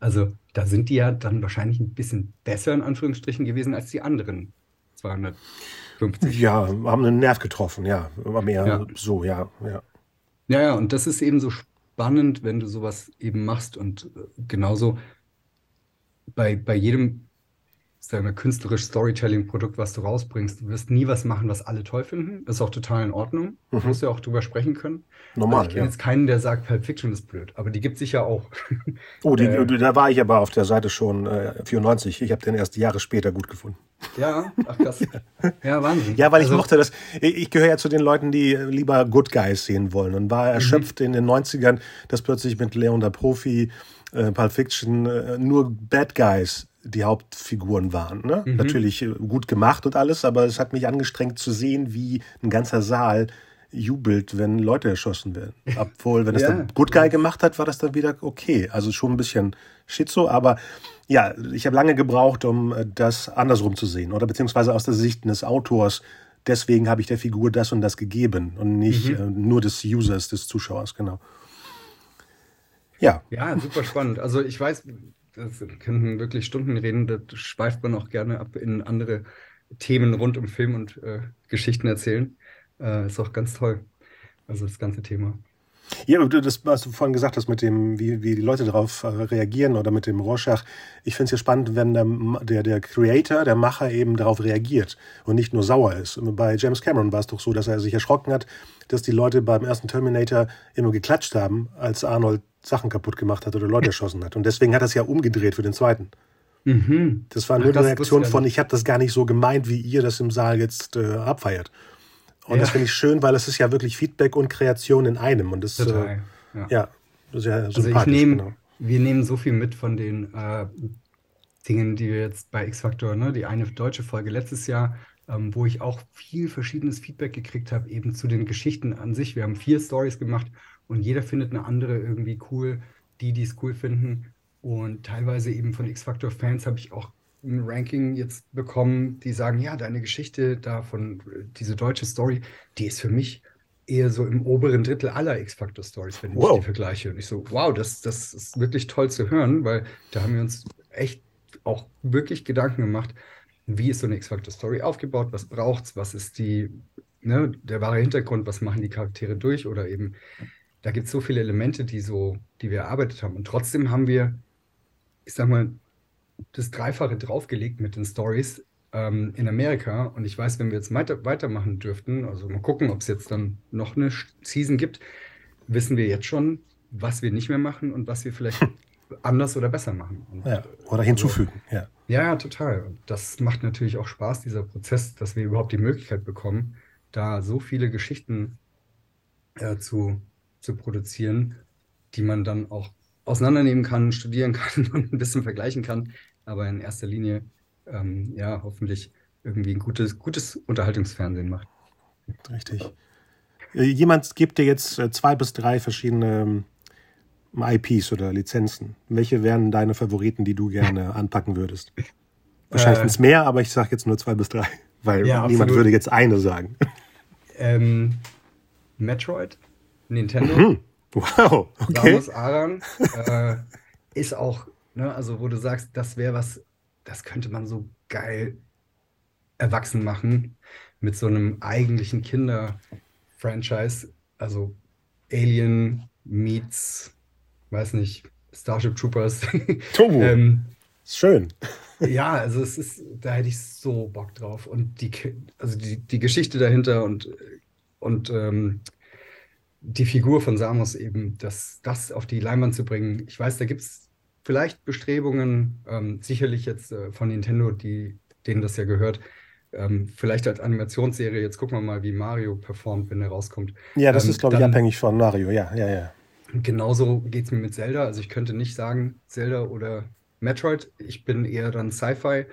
Also da sind die ja dann wahrscheinlich ein bisschen besser in Anführungsstrichen gewesen als die anderen 250. Ja, haben einen Nerv getroffen, ja. Immer mehr ja. so, ja, ja. Ja, ja, und das ist eben so spannend, wenn du sowas eben machst und äh, genauso bei, bei jedem sagen wir, künstlerisch Storytelling-Produkt, was du rausbringst. Du wirst nie was machen, was alle toll finden. Das ist auch total in Ordnung. Du mhm. musst ja auch drüber sprechen können. Normal. Also ich kenne ja. jetzt keinen, der sagt, Pulp Fiction ist blöd, aber die gibt es sicher auch. Oh, die, äh, da war ich aber auf der Seite schon äh, 94. Ich habe den erst Jahre später gut gefunden. Ja, ach krass. (laughs) ja, Wahnsinn. Ja, weil ich also, mochte das. Ich gehöre ja zu den Leuten, die lieber Good Guys sehen wollen und war erschöpft mhm. in den 90ern, dass plötzlich mit Leon der Profi, äh, Pulp Fiction äh, nur Bad Guys die Hauptfiguren waren. Ne? Mhm. Natürlich äh, gut gemacht und alles, aber es hat mich angestrengt zu sehen, wie ein ganzer Saal jubelt, wenn Leute erschossen werden. (laughs) Obwohl, wenn es ja. der Good Guy gemacht hat, war das dann wieder okay. Also schon ein bisschen schizo, aber ja, ich habe lange gebraucht, um äh, das andersrum zu sehen oder beziehungsweise aus der Sicht des Autors. Deswegen habe ich der Figur das und das gegeben und nicht mhm. äh, nur des Users, des Zuschauers, genau. Ja. Ja, super spannend. Also ich weiß, das könnten wirklich Stunden reden, das schweift man auch gerne ab in andere Themen rund um Film und äh, Geschichten erzählen. Äh, ist auch ganz toll. Also das ganze Thema. Ja, das, was du vorhin gesagt hast, mit dem, wie, wie die Leute darauf äh, reagieren oder mit dem Rorschach. Ich finde es ja spannend, wenn der, der, der Creator, der Macher eben darauf reagiert und nicht nur sauer ist. Bei James Cameron war es doch so, dass er sich erschrocken hat, dass die Leute beim ersten Terminator immer geklatscht haben, als Arnold Sachen kaputt gemacht hat oder Leute (laughs) erschossen hat. Und deswegen hat er es ja umgedreht für den zweiten. Mhm. Das war nur Ach, die Reaktion von, ich habe das gar nicht so gemeint, wie ihr das im Saal jetzt äh, abfeiert. Und ja. das finde ich schön, weil es ist ja wirklich Feedback und Kreation in einem. Und das, Total. Äh, ja. ja, das ist ja also ich nehm, genau. Wir nehmen so viel mit von den äh, Dingen, die wir jetzt bei X-Factor, ne, die eine deutsche Folge letztes Jahr, ähm, wo ich auch viel verschiedenes Feedback gekriegt habe, eben zu den Geschichten an sich. Wir haben vier Stories gemacht und jeder findet eine andere irgendwie cool, die, die es cool finden. Und teilweise eben von X-Factor-Fans habe ich auch ein Ranking jetzt bekommen, die sagen, ja, deine Geschichte da von diese deutsche Story, die ist für mich eher so im oberen Drittel aller X-Factor-Stories, wenn wow. ich die vergleiche. Und ich so, wow, das, das ist wirklich toll zu hören, weil da haben wir uns echt auch wirklich Gedanken gemacht, wie ist so eine X-Factor-Story aufgebaut, was braucht es, was ist die, ne, der wahre Hintergrund, was machen die Charaktere durch oder eben da gibt es so viele Elemente, die so, die wir erarbeitet haben. Und trotzdem haben wir, ich sag mal, das Dreifache draufgelegt mit den Stories ähm, in Amerika. Und ich weiß, wenn wir jetzt weiter, weitermachen dürften, also mal gucken, ob es jetzt dann noch eine Season gibt, wissen wir jetzt schon, was wir nicht mehr machen und was wir vielleicht anders oder besser machen. Und, ja, oder hinzufügen, also, ja. Ja, total. Und das macht natürlich auch Spaß, dieser Prozess, dass wir überhaupt die Möglichkeit bekommen, da so viele Geschichten äh, zu, zu produzieren, die man dann auch auseinandernehmen kann, studieren (laughs) kann und ein bisschen vergleichen kann, aber in erster Linie ähm, ja hoffentlich irgendwie ein gutes, gutes Unterhaltungsfernsehen macht. Richtig. Äh, jemand gibt dir jetzt äh, zwei bis drei verschiedene ähm, IPs oder Lizenzen. Welche wären deine Favoriten, die du gerne (laughs) anpacken würdest? Wahrscheinlich äh, sind es mehr, aber ich sage jetzt nur zwei bis drei, weil ja, niemand würde jetzt eine sagen. Ähm, Metroid Nintendo. Mhm. Wow, okay. Samus Aran äh, ist auch, ne, also wo du sagst, das wäre was, das könnte man so geil erwachsen machen mit so einem eigentlichen Kinder-Franchise. Also Alien meets, weiß nicht, Starship Troopers. (laughs) Tobu. ähm, schön. ja, also es ist, da hätte ich so Bock drauf. Und die, also die, die Geschichte dahinter und, und ähm, die Figur von Samus eben, das, das auf die Leinwand zu bringen. Ich weiß, da gibt es vielleicht Bestrebungen, ähm, sicherlich jetzt äh, von Nintendo, die, denen das ja gehört, ähm, vielleicht als Animationsserie. Jetzt gucken wir mal, wie Mario performt, wenn er rauskommt. Ja, das ähm, ist, glaube ich, abhängig von Mario. Ja, ja, ja. Genauso geht es mir mit Zelda. Also ich könnte nicht sagen Zelda oder Metroid. Ich bin eher dann Sci-Fi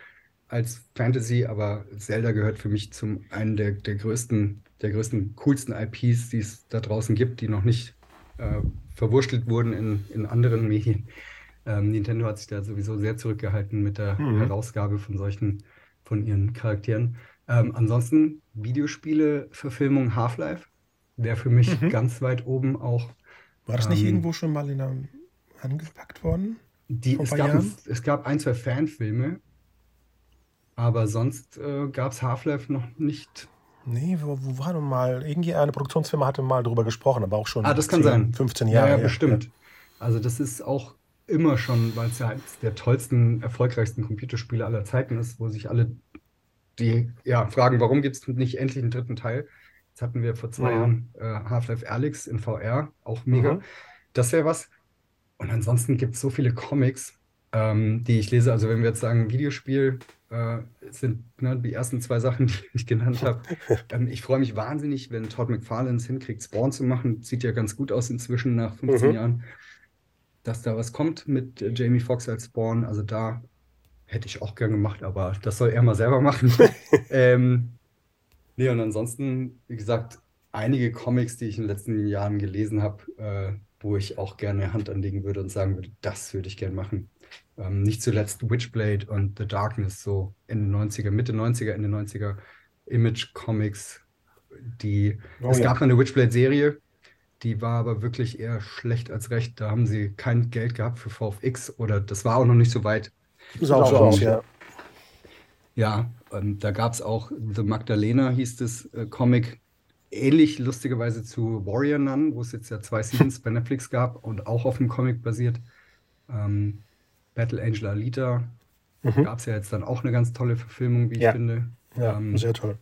als Fantasy, aber Zelda gehört für mich zum einen der, der größten der größten, coolsten IPs, die es da draußen gibt, die noch nicht äh, verwurstelt wurden in, in anderen Medien. (laughs) Ähm, Nintendo hat sich da sowieso sehr zurückgehalten mit der mhm. Herausgabe von solchen, von ihren Charakteren. Ähm, ansonsten Videospiele, Verfilmung Half-Life wäre für mich mhm. ganz weit oben auch. War das nicht ähm, irgendwo schon mal in der, angepackt worden? Die, es, gab ein, es gab ein, zwei Fanfilme, aber sonst äh, gab es Half-Life noch nicht Nee, wo, wo war denn mal? Irgendwie eine Produktionsfirma hatte mal darüber gesprochen, aber auch schon ah, das kann 10, sein. 15 Jahre. Ja, ja bestimmt. Ja. Also das ist auch immer schon, weil es ja eines der tollsten, erfolgreichsten Computerspiele aller Zeiten ist, wo sich alle die ja, fragen, warum gibt es nicht endlich einen dritten Teil? Jetzt hatten wir vor zwei mhm. Jahren äh, Half-Life Alyx in VR, auch mega. Mhm. Das wäre was. Und ansonsten gibt es so viele Comics, ähm, die ich lese. Also wenn wir jetzt sagen, Videospiel äh, sind ne, die ersten zwei Sachen, (laughs) die ich genannt habe. (laughs) ähm, ich freue mich wahnsinnig, wenn Todd McFarlane es hinkriegt, Spawn zu machen. Sieht ja ganz gut aus inzwischen nach 15 mhm. Jahren. Dass da was kommt mit äh, Jamie Foxx als Spawn. Also da hätte ich auch gern gemacht, aber das soll er mal selber machen. (laughs) ähm, nee, und ansonsten, wie gesagt, einige Comics, die ich in den letzten Jahren gelesen habe, äh, wo ich auch gerne Hand anlegen würde und sagen würde, das würde ich gerne machen. Ähm, nicht zuletzt Witchblade und The Darkness, so Ende 90er, Mitte 90er, Ende 90er Image-Comics, die. Oh, es ja. gab eine Witchblade-Serie, die war aber wirklich eher schlecht als recht. Da haben sie kein Geld gehabt für VFX oder das war auch noch nicht so weit. Sah auch so aus, ja. Ja, und da gab es auch The Magdalena, hieß das äh, Comic, ähnlich lustigerweise zu Warrior Nun, wo es jetzt ja zwei Seasons (laughs) bei Netflix gab und auch auf dem Comic basiert. Ähm, Battle Angel Alita mhm. gab es ja jetzt dann auch eine ganz tolle Verfilmung, wie ich ja. finde. Ja, ähm, sehr toll.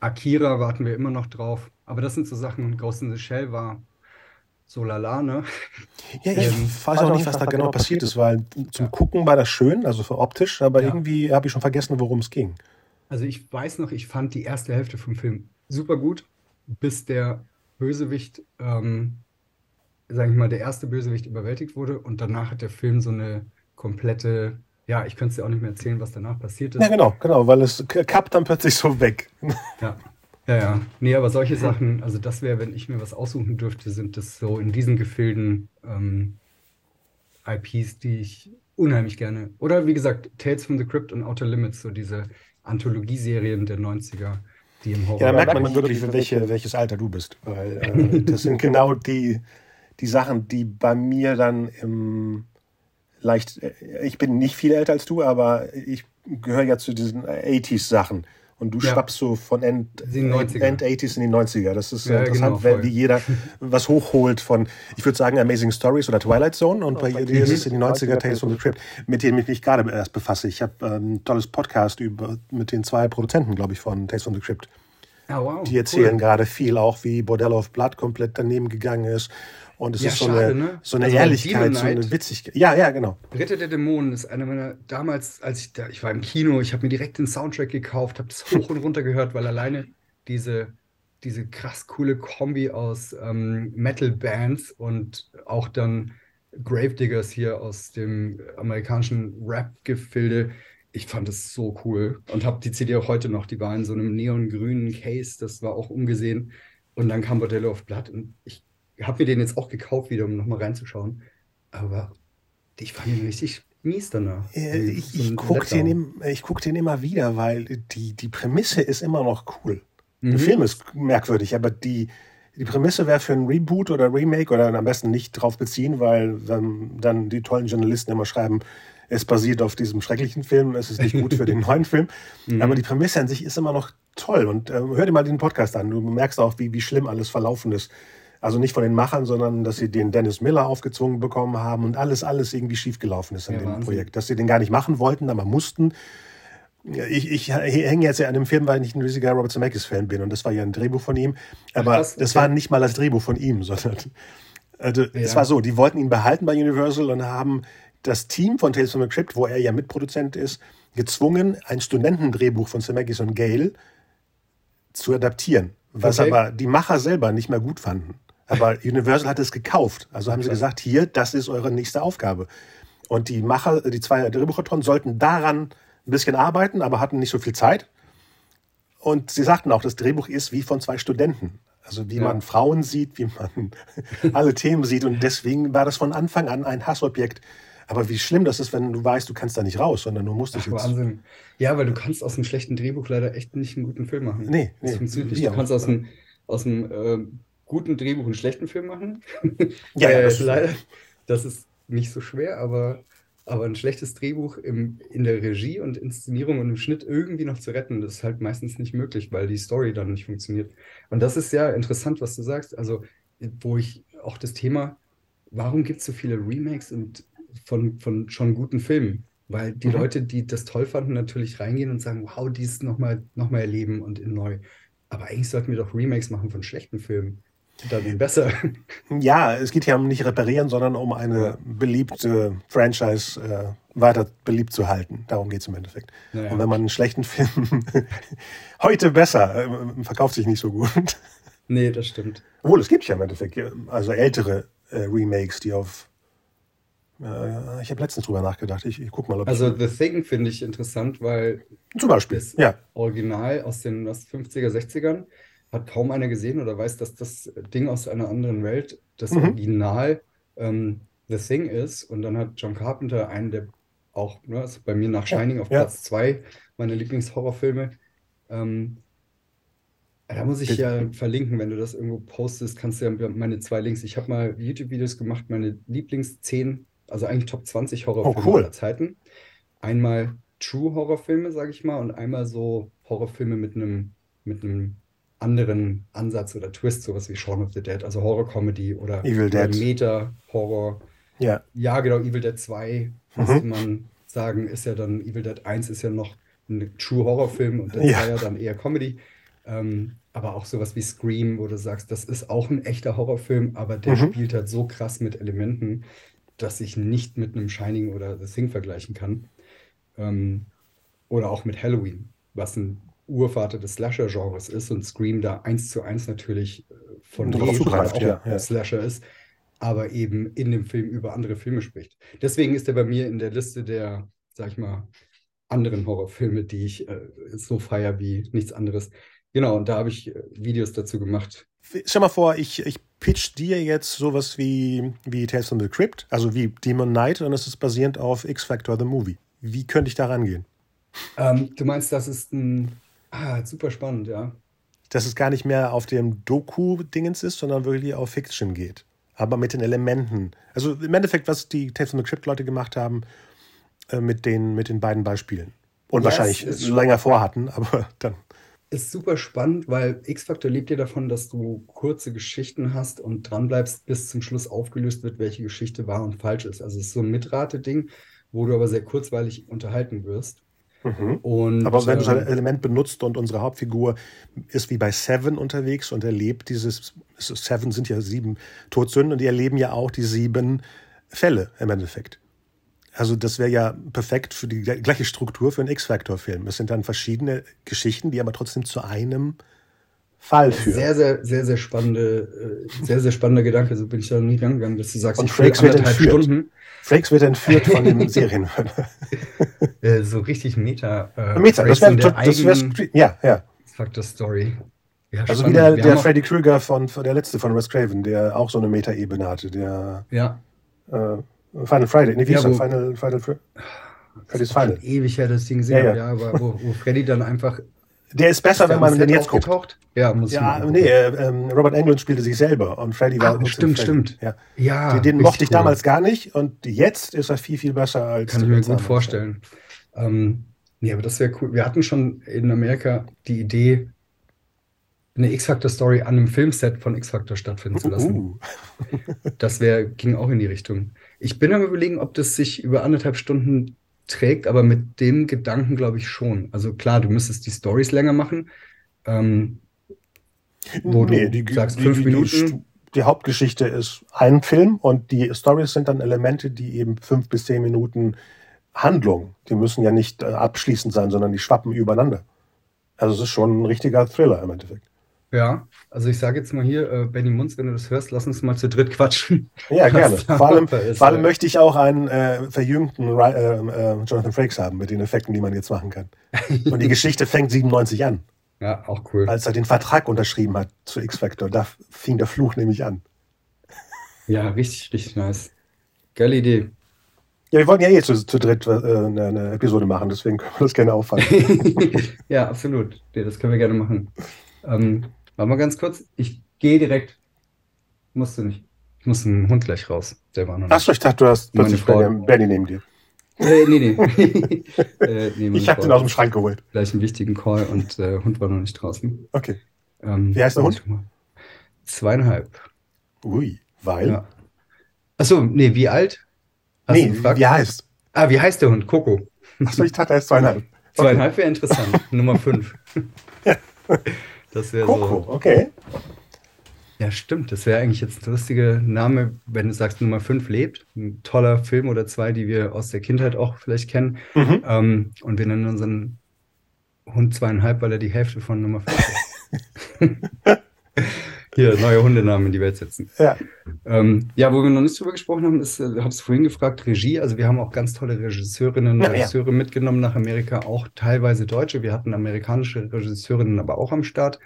Akira warten wir immer noch drauf. Aber das sind so Sachen, Ghost in the Shell war so lala, ne? Ja, ich ähm, weiß auch nicht, was da genau passiert ist, weil zum ja. Gucken war das schön, also für optisch, aber ja. irgendwie habe ich schon vergessen, worum es ging. Also ich weiß noch, ich fand die erste Hälfte vom Film super gut, bis der Bösewicht, ähm, sage ich mal, der erste Bösewicht überwältigt wurde und danach hat der Film so eine komplette, ja, ich könnte es dir auch nicht mehr erzählen, was danach passiert ist. Ja, genau, genau, weil es kappt dann plötzlich so weg. (laughs) Ja. Ja, ja. Nee, aber solche Sachen, also das wäre, wenn ich mir was aussuchen dürfte, sind das so in diesen Gefilden ähm, IPs, die ich unheimlich gerne. Oder wie gesagt, Tales from the Crypt und Outer Limits, so diese Anthologieserien der 90er, die im Horror. Ja, da merkt man wirklich, welche, welches Alter du bist. Weil äh, (laughs) das sind genau die, die Sachen, die bei mir dann im leicht. Äh, ich bin nicht viel älter als du, aber ich gehöre ja zu diesen 80s-Sachen und du ja. schwappst so von End, End 80s in die 90er. Das ist ja, interessant, genau, wie jeder was hochholt von, ich würde sagen, Amazing Stories oder Twilight Zone und bei dir ist es in die 90er Tales from the Crypt, mit denen ich mich gerade erst befasse. Ich habe ähm, ein tolles Podcast über, mit den zwei Produzenten, glaube ich, von Tales from the Crypt. Oh, wow, die erzählen cool. gerade viel auch, wie Bordello of Blood komplett daneben gegangen ist und es ja, ist so schade, eine, ne? so eine also Ehrlichkeit, so eine Witzigkeit. Ja, ja, genau. Ritter der Dämonen ist einer meiner, damals, als ich da, ich war im Kino, ich habe mir direkt den Soundtrack gekauft, habe das hoch und runter gehört, weil alleine diese, diese krass coole Kombi aus ähm, Metal-Bands und auch dann Gravediggers hier aus dem amerikanischen Rap-Gefilde, ich fand es so cool und habe die CD auch heute noch, die war in so einem neongrünen Case, das war auch umgesehen. Und dann kam Bordello of Blood und ich habe mir den jetzt auch gekauft, wieder, um nochmal reinzuschauen. Aber ich fand ihn richtig mies danach. Äh, ich, ich gucke den, guck den immer wieder, weil die, die Prämisse ist immer noch cool. Mhm. Der Film ist merkwürdig, aber die, die Prämisse wäre für ein Reboot oder Remake oder am besten nicht drauf beziehen, weil dann, dann die tollen Journalisten immer schreiben, es basiert auf diesem schrecklichen Film, es ist nicht gut für den (laughs) neuen Film. Mhm. Aber die Prämisse an sich ist immer noch toll. Und äh, hör dir mal den Podcast an. Du merkst auch, wie, wie schlimm alles verlaufen ist. Also nicht von den Machern, sondern dass sie den Dennis Miller aufgezwungen bekommen haben und alles, alles irgendwie schiefgelaufen ist in ja, dem Wahnsinn. Projekt. Dass sie den gar nicht machen wollten, aber mussten. Ich, ich hänge jetzt ja an dem Film, weil ich nicht ein riesiger Robert Zemeckis-Fan bin und das war ja ein Drehbuch von ihm. Aber Ach, das, das war nicht mal das Drehbuch von ihm, (laughs) sondern also, ja. es war so, die wollten ihn behalten bei Universal und haben das Team von Tales from the Crypt, wo er ja Mitproduzent ist, gezwungen, ein Studentendrehbuch von Zemeckis und Gale zu adaptieren, was okay. aber die Macher selber nicht mehr gut fanden. Aber Universal hat es gekauft. Also haben sie gesagt, hier, das ist eure nächste Aufgabe. Und die Macher, die zwei Drehbuchautoren sollten daran ein bisschen arbeiten, aber hatten nicht so viel Zeit. Und sie sagten auch, das Drehbuch ist wie von zwei Studenten. Also wie ja. man Frauen sieht, wie man (laughs) alle Themen sieht. Und deswegen war das von Anfang an ein Hassobjekt. Aber wie schlimm das ist, wenn du weißt, du kannst da nicht raus, sondern du musst es jetzt. Wahnsinn. Ja, weil du kannst aus einem schlechten Drehbuch leider echt nicht einen guten Film machen. Nee, das nee. funktioniert nicht. Du kannst aus einem, aus einem äh, guten Drehbuch einen schlechten Film machen. (laughs) Ja, ja das, leider, das ist nicht so schwer, aber, aber ein schlechtes Drehbuch im, in der Regie und Inszenierung und im Schnitt irgendwie noch zu retten, das ist halt meistens nicht möglich, weil die Story dann nicht funktioniert. Und das ist ja interessant, was du sagst. Also, wo ich auch das Thema, warum gibt es so viele Remakes und von, von schon guten Filmen. Weil die Mhm. Leute, die das toll fanden, natürlich reingehen und sagen, wow, dies nochmal noch mal erleben und in neu. Aber eigentlich sollten wir doch Remakes machen von schlechten Filmen. Dann eben besser. Ja, es geht ja um nicht reparieren, sondern um eine beliebte Franchise äh, weiter beliebt zu halten. Darum geht es im Endeffekt. Naja. Und wenn man einen schlechten Film (laughs) heute besser äh, verkauft sich nicht so gut. Nee, das stimmt. Obwohl, es gibt ja im Endeffekt also ältere äh, Remakes, die auf. Äh, ich habe letztens drüber nachgedacht. Ich, ich guck mal, ob Also The Thing finde ich interessant, weil zum Beispiel. das Ja, Original aus den was, 50er, 60ern hat kaum einer gesehen oder weiß, dass das Ding aus einer anderen Welt das Mhm. Original ähm, The Thing ist. Und dann hat John Carpenter einen, der auch, ne, ist bei mir nach Shining auf Ja. Platz zwei meiner Lieblingshorrorfilme. Ähm, da muss ich ja verlinken, wenn du das irgendwo postest, kannst du ja meine zwei Links. Ich habe mal YouTube-Videos gemacht, meine Lieblings 10, also eigentlich Top 20 Horrorfilme Oh, cool. aller Zeiten. Einmal True Horrorfilme, sage ich mal, und einmal so Horrorfilme mit einem mit einem anderen Ansatz oder Twist, sowas wie Shaun of the Dead, also Horror-Comedy oder, Evil oder Dead. Meta-Horror. ja. Ja, genau, Evil Dead 2, Mhm. müsste man sagen, ist ja dann, Evil Dead 1 ist ja noch ein True Horrorfilm und der Ja. 2 ja dann eher Comedy. Ähm, aber auch sowas wie Scream, wo du sagst, das ist auch ein echter Horrorfilm, aber der Mhm. spielt halt so krass mit Elementen, dass ich nicht mit einem Shining oder The Thing vergleichen kann. Ähm, oder auch mit Halloween, was ein Urvater des Slasher-Genres ist und Scream da eins zu eins natürlich äh, von weil zugreift, auch ja, ja. Slasher ist, aber eben in dem Film über andere Filme spricht. Deswegen ist er bei mir in der Liste der, sag ich mal, anderen Horrorfilme, die ich äh, so feier wie nichts anderes. Genau, und da habe ich äh, Videos dazu gemacht. Stell mal vor, ich, ich pitch dir jetzt sowas wie, wie Tales from the Crypt, also wie Demon Knight, und es ist basierend auf X-Factor, the Movie. Wie könnte ich da rangehen? Ähm, du meinst, das ist ein, ah, super spannend, ja. Dass es gar nicht mehr auf dem Doku-Dingens ist, sondern wirklich auf Fiction geht. Aber mit den Elementen. Also im Endeffekt, was die Tales from the Crypt-Leute gemacht haben, äh, mit, den, mit den beiden Beispielen. Und Ja, wahrscheinlich ist- länger vorhatten, (laughs) aber dann. Ist super spannend, weil X-Factor lebt ja davon, dass du kurze Geschichten hast und dranbleibst, bis zum Schluss aufgelöst wird, welche Geschichte wahr und falsch ist. Also es ist so ein Mitrate-Ding, wo du aber sehr kurzweilig unterhalten wirst. Und, Aber wenn du ein ähm, Element benutzt und unsere Hauptfigur ist wie bei Seven unterwegs und erlebt dieses, Seven sind ja sieben Todsünden und die erleben ja auch die sieben Fälle im Endeffekt. Also das wäre ja perfekt für die gleiche Struktur für einen X-Factor-Film. Es sind dann verschiedene Geschichten, die aber trotzdem zu einem Fall führen. Sehr, sehr, sehr, sehr spannende, äh, sehr, sehr spannender Gedanke. So bin ich da noch nie rangegangen, dass du sagst, Und ich Frakes wird entführt. Stunden. Frakes wird entführt von dem (laughs) Serienmörder. Äh, so richtig Meta. Äh, Meta, das wäre das wär, ja, ja. X-Factor-Story. Ja, Also spannend. wie der, Wir der Freddy Krueger von, von der letzte von Wes Craven, der auch so eine Meta-Ebene hatte, der Ja, äh, Final Friday, nee, wie Ja, wo- Final, Final, Fr- Freddy's Final. ewig her, das Ding gesehen Ja, ja. ja, aber wo, wo Freddy dann einfach. Der ist besser, wenn man den jetzt guckt. aufgetaucht? Ja, muss Ja, nee, äh, ähm, Robert Englund spielte sich selber und Freddy war. Ah, stimmt, Freddy. stimmt. Ja. Ja, Den, den mochte ich cool. damals gar nicht und jetzt ist er viel, viel besser als. Kann ich mir gut vorstellen. Ähm, nee, aber das wäre cool. Wir hatten schon in Amerika die Idee, eine X-Factor-Story an einem Filmset von X-Factor stattfinden zu lassen. Uh, Das wäre, ging auch in die Richtung. Ich bin am überlegen, ob das sich über anderthalb Stunden trägt, aber mit dem Gedanken glaube ich schon. Also klar, du müsstest die Stories länger machen. Ähm, wo nee, du die, sagst die, fünf die, Minuten. Die, Hauptgeschichte ist ein Film und die Stories sind dann Elemente, die eben fünf bis zehn Minuten Handlung. Die müssen ja nicht äh, abschließend sein, sondern die schwappen übereinander. Also es ist schon ein richtiger Thriller im Endeffekt. Ja, also ich sage jetzt mal hier, äh, Benny Munz, wenn du das hörst, lass uns mal zu dritt quatschen. Ja, gerne. Vor allem, ist, vor allem ja. möchte ich auch einen äh, verjüngten äh, äh, Jonathan Frakes haben mit den Effekten, die man jetzt machen kann. Und die (laughs) Geschichte fängt 97 an, Ja, auch cool. als er den Vertrag unterschrieben hat zu X-Factor. Da fing der Fluch nämlich an. Ja, richtig, richtig nice. Geile Idee. Ja, wir wollten ja eh zu, zu dritt äh, eine, eine Episode machen, deswegen können wir das gerne auffangen. (laughs) Ja, absolut. Nee, das können wir gerne machen. Ähm, warte mal ganz kurz. Ich gehe direkt. Musst du nicht. Ich muss einen Hund gleich raus. Der war noch nicht. Achso, ich dachte, du hast Meine plötzlich Frau- Benny, neben dir. Äh, nee, nee. (laughs) äh, nee Ich habe den aus dem Schrank geholt. Gleich einen wichtigen Call und der Hund war noch nicht draußen. Okay. Ähm, Wie heißt der mal. Zweieinhalb. Ui, weil. Ja. Achso, nee, wie alt? Hast nee, wie heißt? Ah, wie heißt der Hund? Coco. Achso, ich dachte, er ist zweieinhalb. (laughs) Zweieinhalb wäre interessant. Nummer fünf. (laughs) ja. Das wäre so. okay. Ja, stimmt. Das wäre eigentlich jetzt ein lustiger Name, wenn du sagst, Nummer 5 lebt. Ein toller Film oder zwei, die wir aus der Kindheit auch vielleicht kennen. Mhm. Ähm, und wir nennen unseren Hund zweieinhalb, weil er die Hälfte von Nummer 5 ist. (laughs) (laughs) Hier, neue Hundenamen in die Welt setzen. Ja. Ähm, ja, wo wir noch nicht drüber gesprochen haben, ist, äh, hab's vorhin gefragt, Regie. Also wir haben auch ganz tolle Regisseurinnen und ja, Regisseure ja. mitgenommen nach Amerika, auch teilweise Deutsche. Wir hatten amerikanische Regisseurinnen aber auch am Start.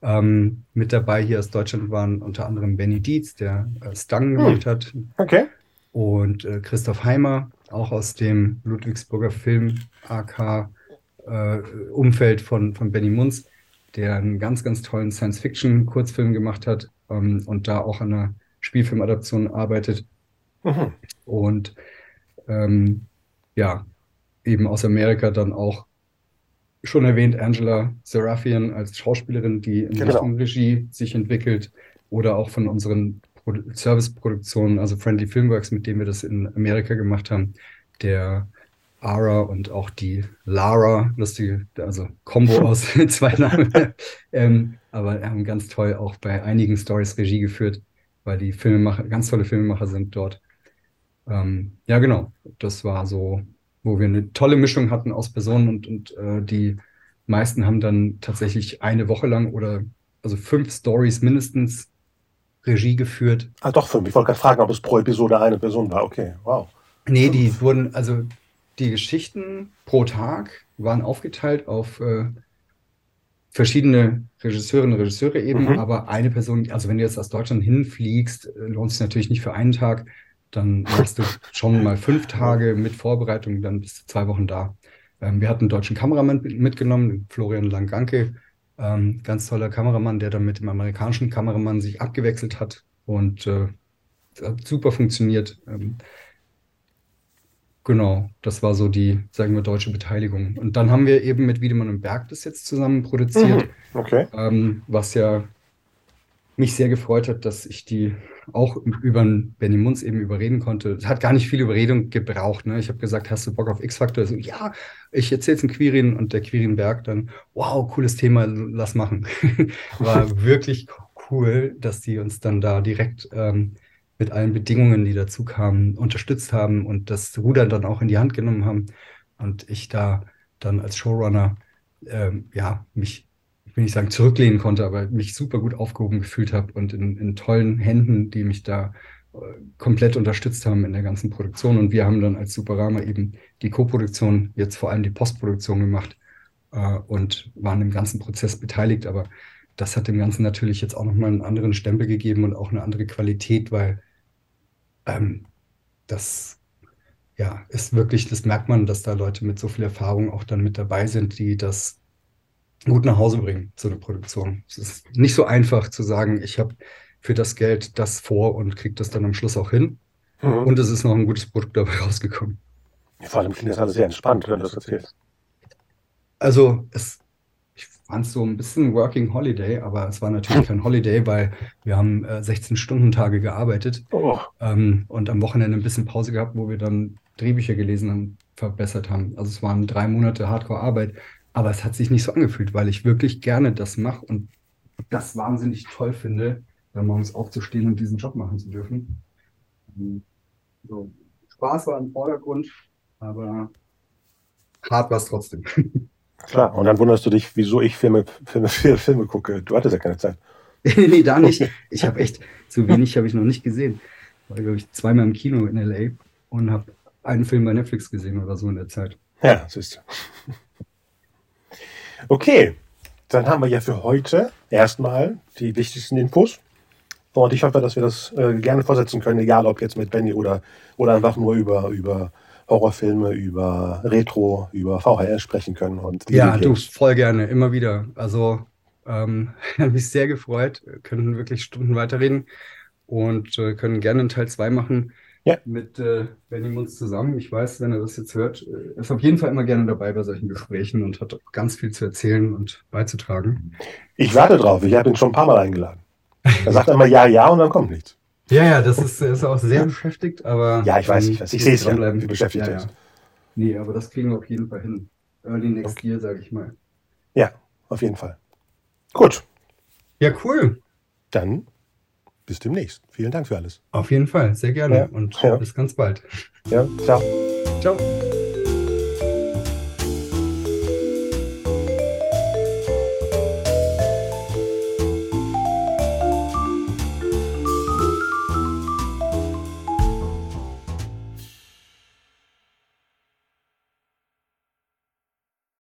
Ähm, mit dabei hier aus Deutschland waren unter anderem Benny Dietz, der äh, Stang hm. gemacht hat. Okay. Und äh, Christoph Heimer, auch aus dem Ludwigsburger Film AK äh, Umfeld von, von Benny Munz, der einen ganz, ganz tollen Science-Fiction-Kurzfilm gemacht hat ähm, und da auch an einer Spielfilmadaption arbeitet. Mhm. Und ähm, ja, eben aus Amerika dann auch schon erwähnt Angela Serafian als Schauspielerin, die in genau. Richtung Regie sich entwickelt oder auch von unseren Serviceproduktionen, also Friendly Filmworks, mit denen wir das in Amerika gemacht haben, der Ara und auch die Lara, lustige, also Combo (laughs) aus (laughs) zwei Namen. ähm, aber haben ganz toll auch bei einigen Stories Regie geführt, weil die Filmemacher, ganz tolle Filmemacher sind dort. Ähm, ja, genau. Das war so wo wir eine tolle Mischung hatten aus Personen und, und äh, die meisten haben dann tatsächlich eine Woche lang oder also fünf Stories mindestens Regie geführt. Ah, doch fünf. Ich wollte gerade fragen, ob es pro Episode eine Person war. Okay, wow. Nee, die wurden, also die Geschichten pro Tag waren aufgeteilt auf äh, verschiedene Regisseurinnen und Regisseure eben, mhm. aber eine Person, also wenn du jetzt aus Deutschland hinfliegst, äh, lohnt es natürlich nicht für einen Tag, dann machst du (laughs) schon mal fünf Tage mit Vorbereitung, dann bist du zwei Wochen da. Ähm, wir hatten einen deutschen Kameramann mitgenommen, Florian Langanke, ähm, ganz toller Kameramann, der dann mit dem amerikanischen Kameramann sich abgewechselt hat und äh, hat super funktioniert. Ähm, genau, das war so die, sagen wir, deutsche Beteiligung. Und dann haben wir eben mit Wiedemann und Berg das jetzt zusammen produziert, mhm, okay. ähm, was ja mich sehr gefreut hat, dass ich die auch über Benny Munz eben überreden konnte. Es hat gar nicht viel Überredung gebraucht. Ne? Ich habe gesagt, hast du Bock auf X-Factor? So, ja, ich erzähle es in Quirin und der Quirin-Berg dann, wow, cooles Thema, lass machen. (laughs) War wirklich cool, dass die uns dann da direkt ähm, mit allen Bedingungen, die dazu kamen, unterstützt haben und das Ruder dann auch in die Hand genommen haben. Und ich da dann als Showrunner ähm, ja, mich ich will nicht sagen zurücklehnen konnte, aber mich super gut aufgehoben gefühlt habe und in, in tollen Händen, die mich da äh, komplett unterstützt haben in der ganzen Produktion. Und wir haben dann als Superama eben die Co-Produktion, jetzt vor allem die Postproduktion gemacht äh, und waren im ganzen Prozess beteiligt. Aber das hat dem Ganzen natürlich jetzt auch nochmal einen anderen Stempel gegeben und auch eine andere Qualität, weil ähm, das ja ist wirklich, das merkt man, dass da Leute mit so viel Erfahrung auch dann mit dabei sind, die das gut nach Hause bringen, so eine Produktion. Es ist nicht so einfach zu sagen, ich habe für das Geld das vor und kriege das dann am Schluss auch hin. Mhm. Und es ist noch ein gutes Produkt dabei rausgekommen. Vor allem klingt das alles sehr entspannt, wenn du das erzählst. Also, es, ich fand es so ein bisschen Working Holiday, aber es war natürlich kein Holiday, weil wir haben äh, 16-Stunden-Tage gearbeitet oh. ähm, und am Wochenende ein bisschen Pause gehabt, wo wir dann Drehbücher gelesen und verbessert haben. Also es waren drei Monate Hardcore-Arbeit, aber es hat sich nicht so angefühlt, weil ich wirklich gerne das mache und das wahnsinnig toll finde, dann morgens aufzustehen und diesen Job machen zu dürfen. So, Spaß war im Vordergrund, aber hart war es trotzdem. (laughs) Klar, und dann wunderst du dich, wieso ich Filme, Filme, (laughs) Filme gucke. Du hattest ja keine Zeit. (laughs) nee, da nicht. Ich habe echt, so wenig habe ich noch nicht gesehen. War, glaube ich, zweimal im Kino in L.A. und habe einen Film bei Netflix gesehen oder so in der Zeit. Ja, siehst du. (laughs) Okay, dann haben wir ja für heute erstmal die wichtigsten Infos. Und ich hoffe, dass wir das äh, gerne vorsetzen können, egal ob jetzt mit Benny oder, oder einfach nur über, über Horrorfilme, über Retro, über VHS sprechen können. Und ja, du, voll gerne, immer wieder. Also, ähm, (laughs) habe mich sehr gefreut, können wirklich Stunden weiterreden und äh, können gerne einen Teil 2 machen ja. mit äh, Benny Munz zusammen. Ich weiß, wenn er das jetzt hört, äh, ist auf jeden Fall immer gerne dabei bei solchen Gesprächen und hat ganz viel zu erzählen und beizutragen. Ich warte drauf. Ich habe ihn schon ein paar Mal eingeladen. Er sagt immer ja, ja und dann kommt nichts. Ja, ja, das ist, ist auch sehr beschäftigt, aber. Ja, ich weiß, ich weiß. Ich sehe es ja, wie beschäftigt ja. Ja. Nee, aber das kriegen wir auf jeden Fall hin. Early next okay. year, sage ich mal. Ja, auf jeden Fall. Gut. Ja, cool. Dann bis demnächst. Vielen Dank für alles. Auf jeden Fall, sehr gerne. Ja. Und bis ganz bald. Ja, ciao. Ciao.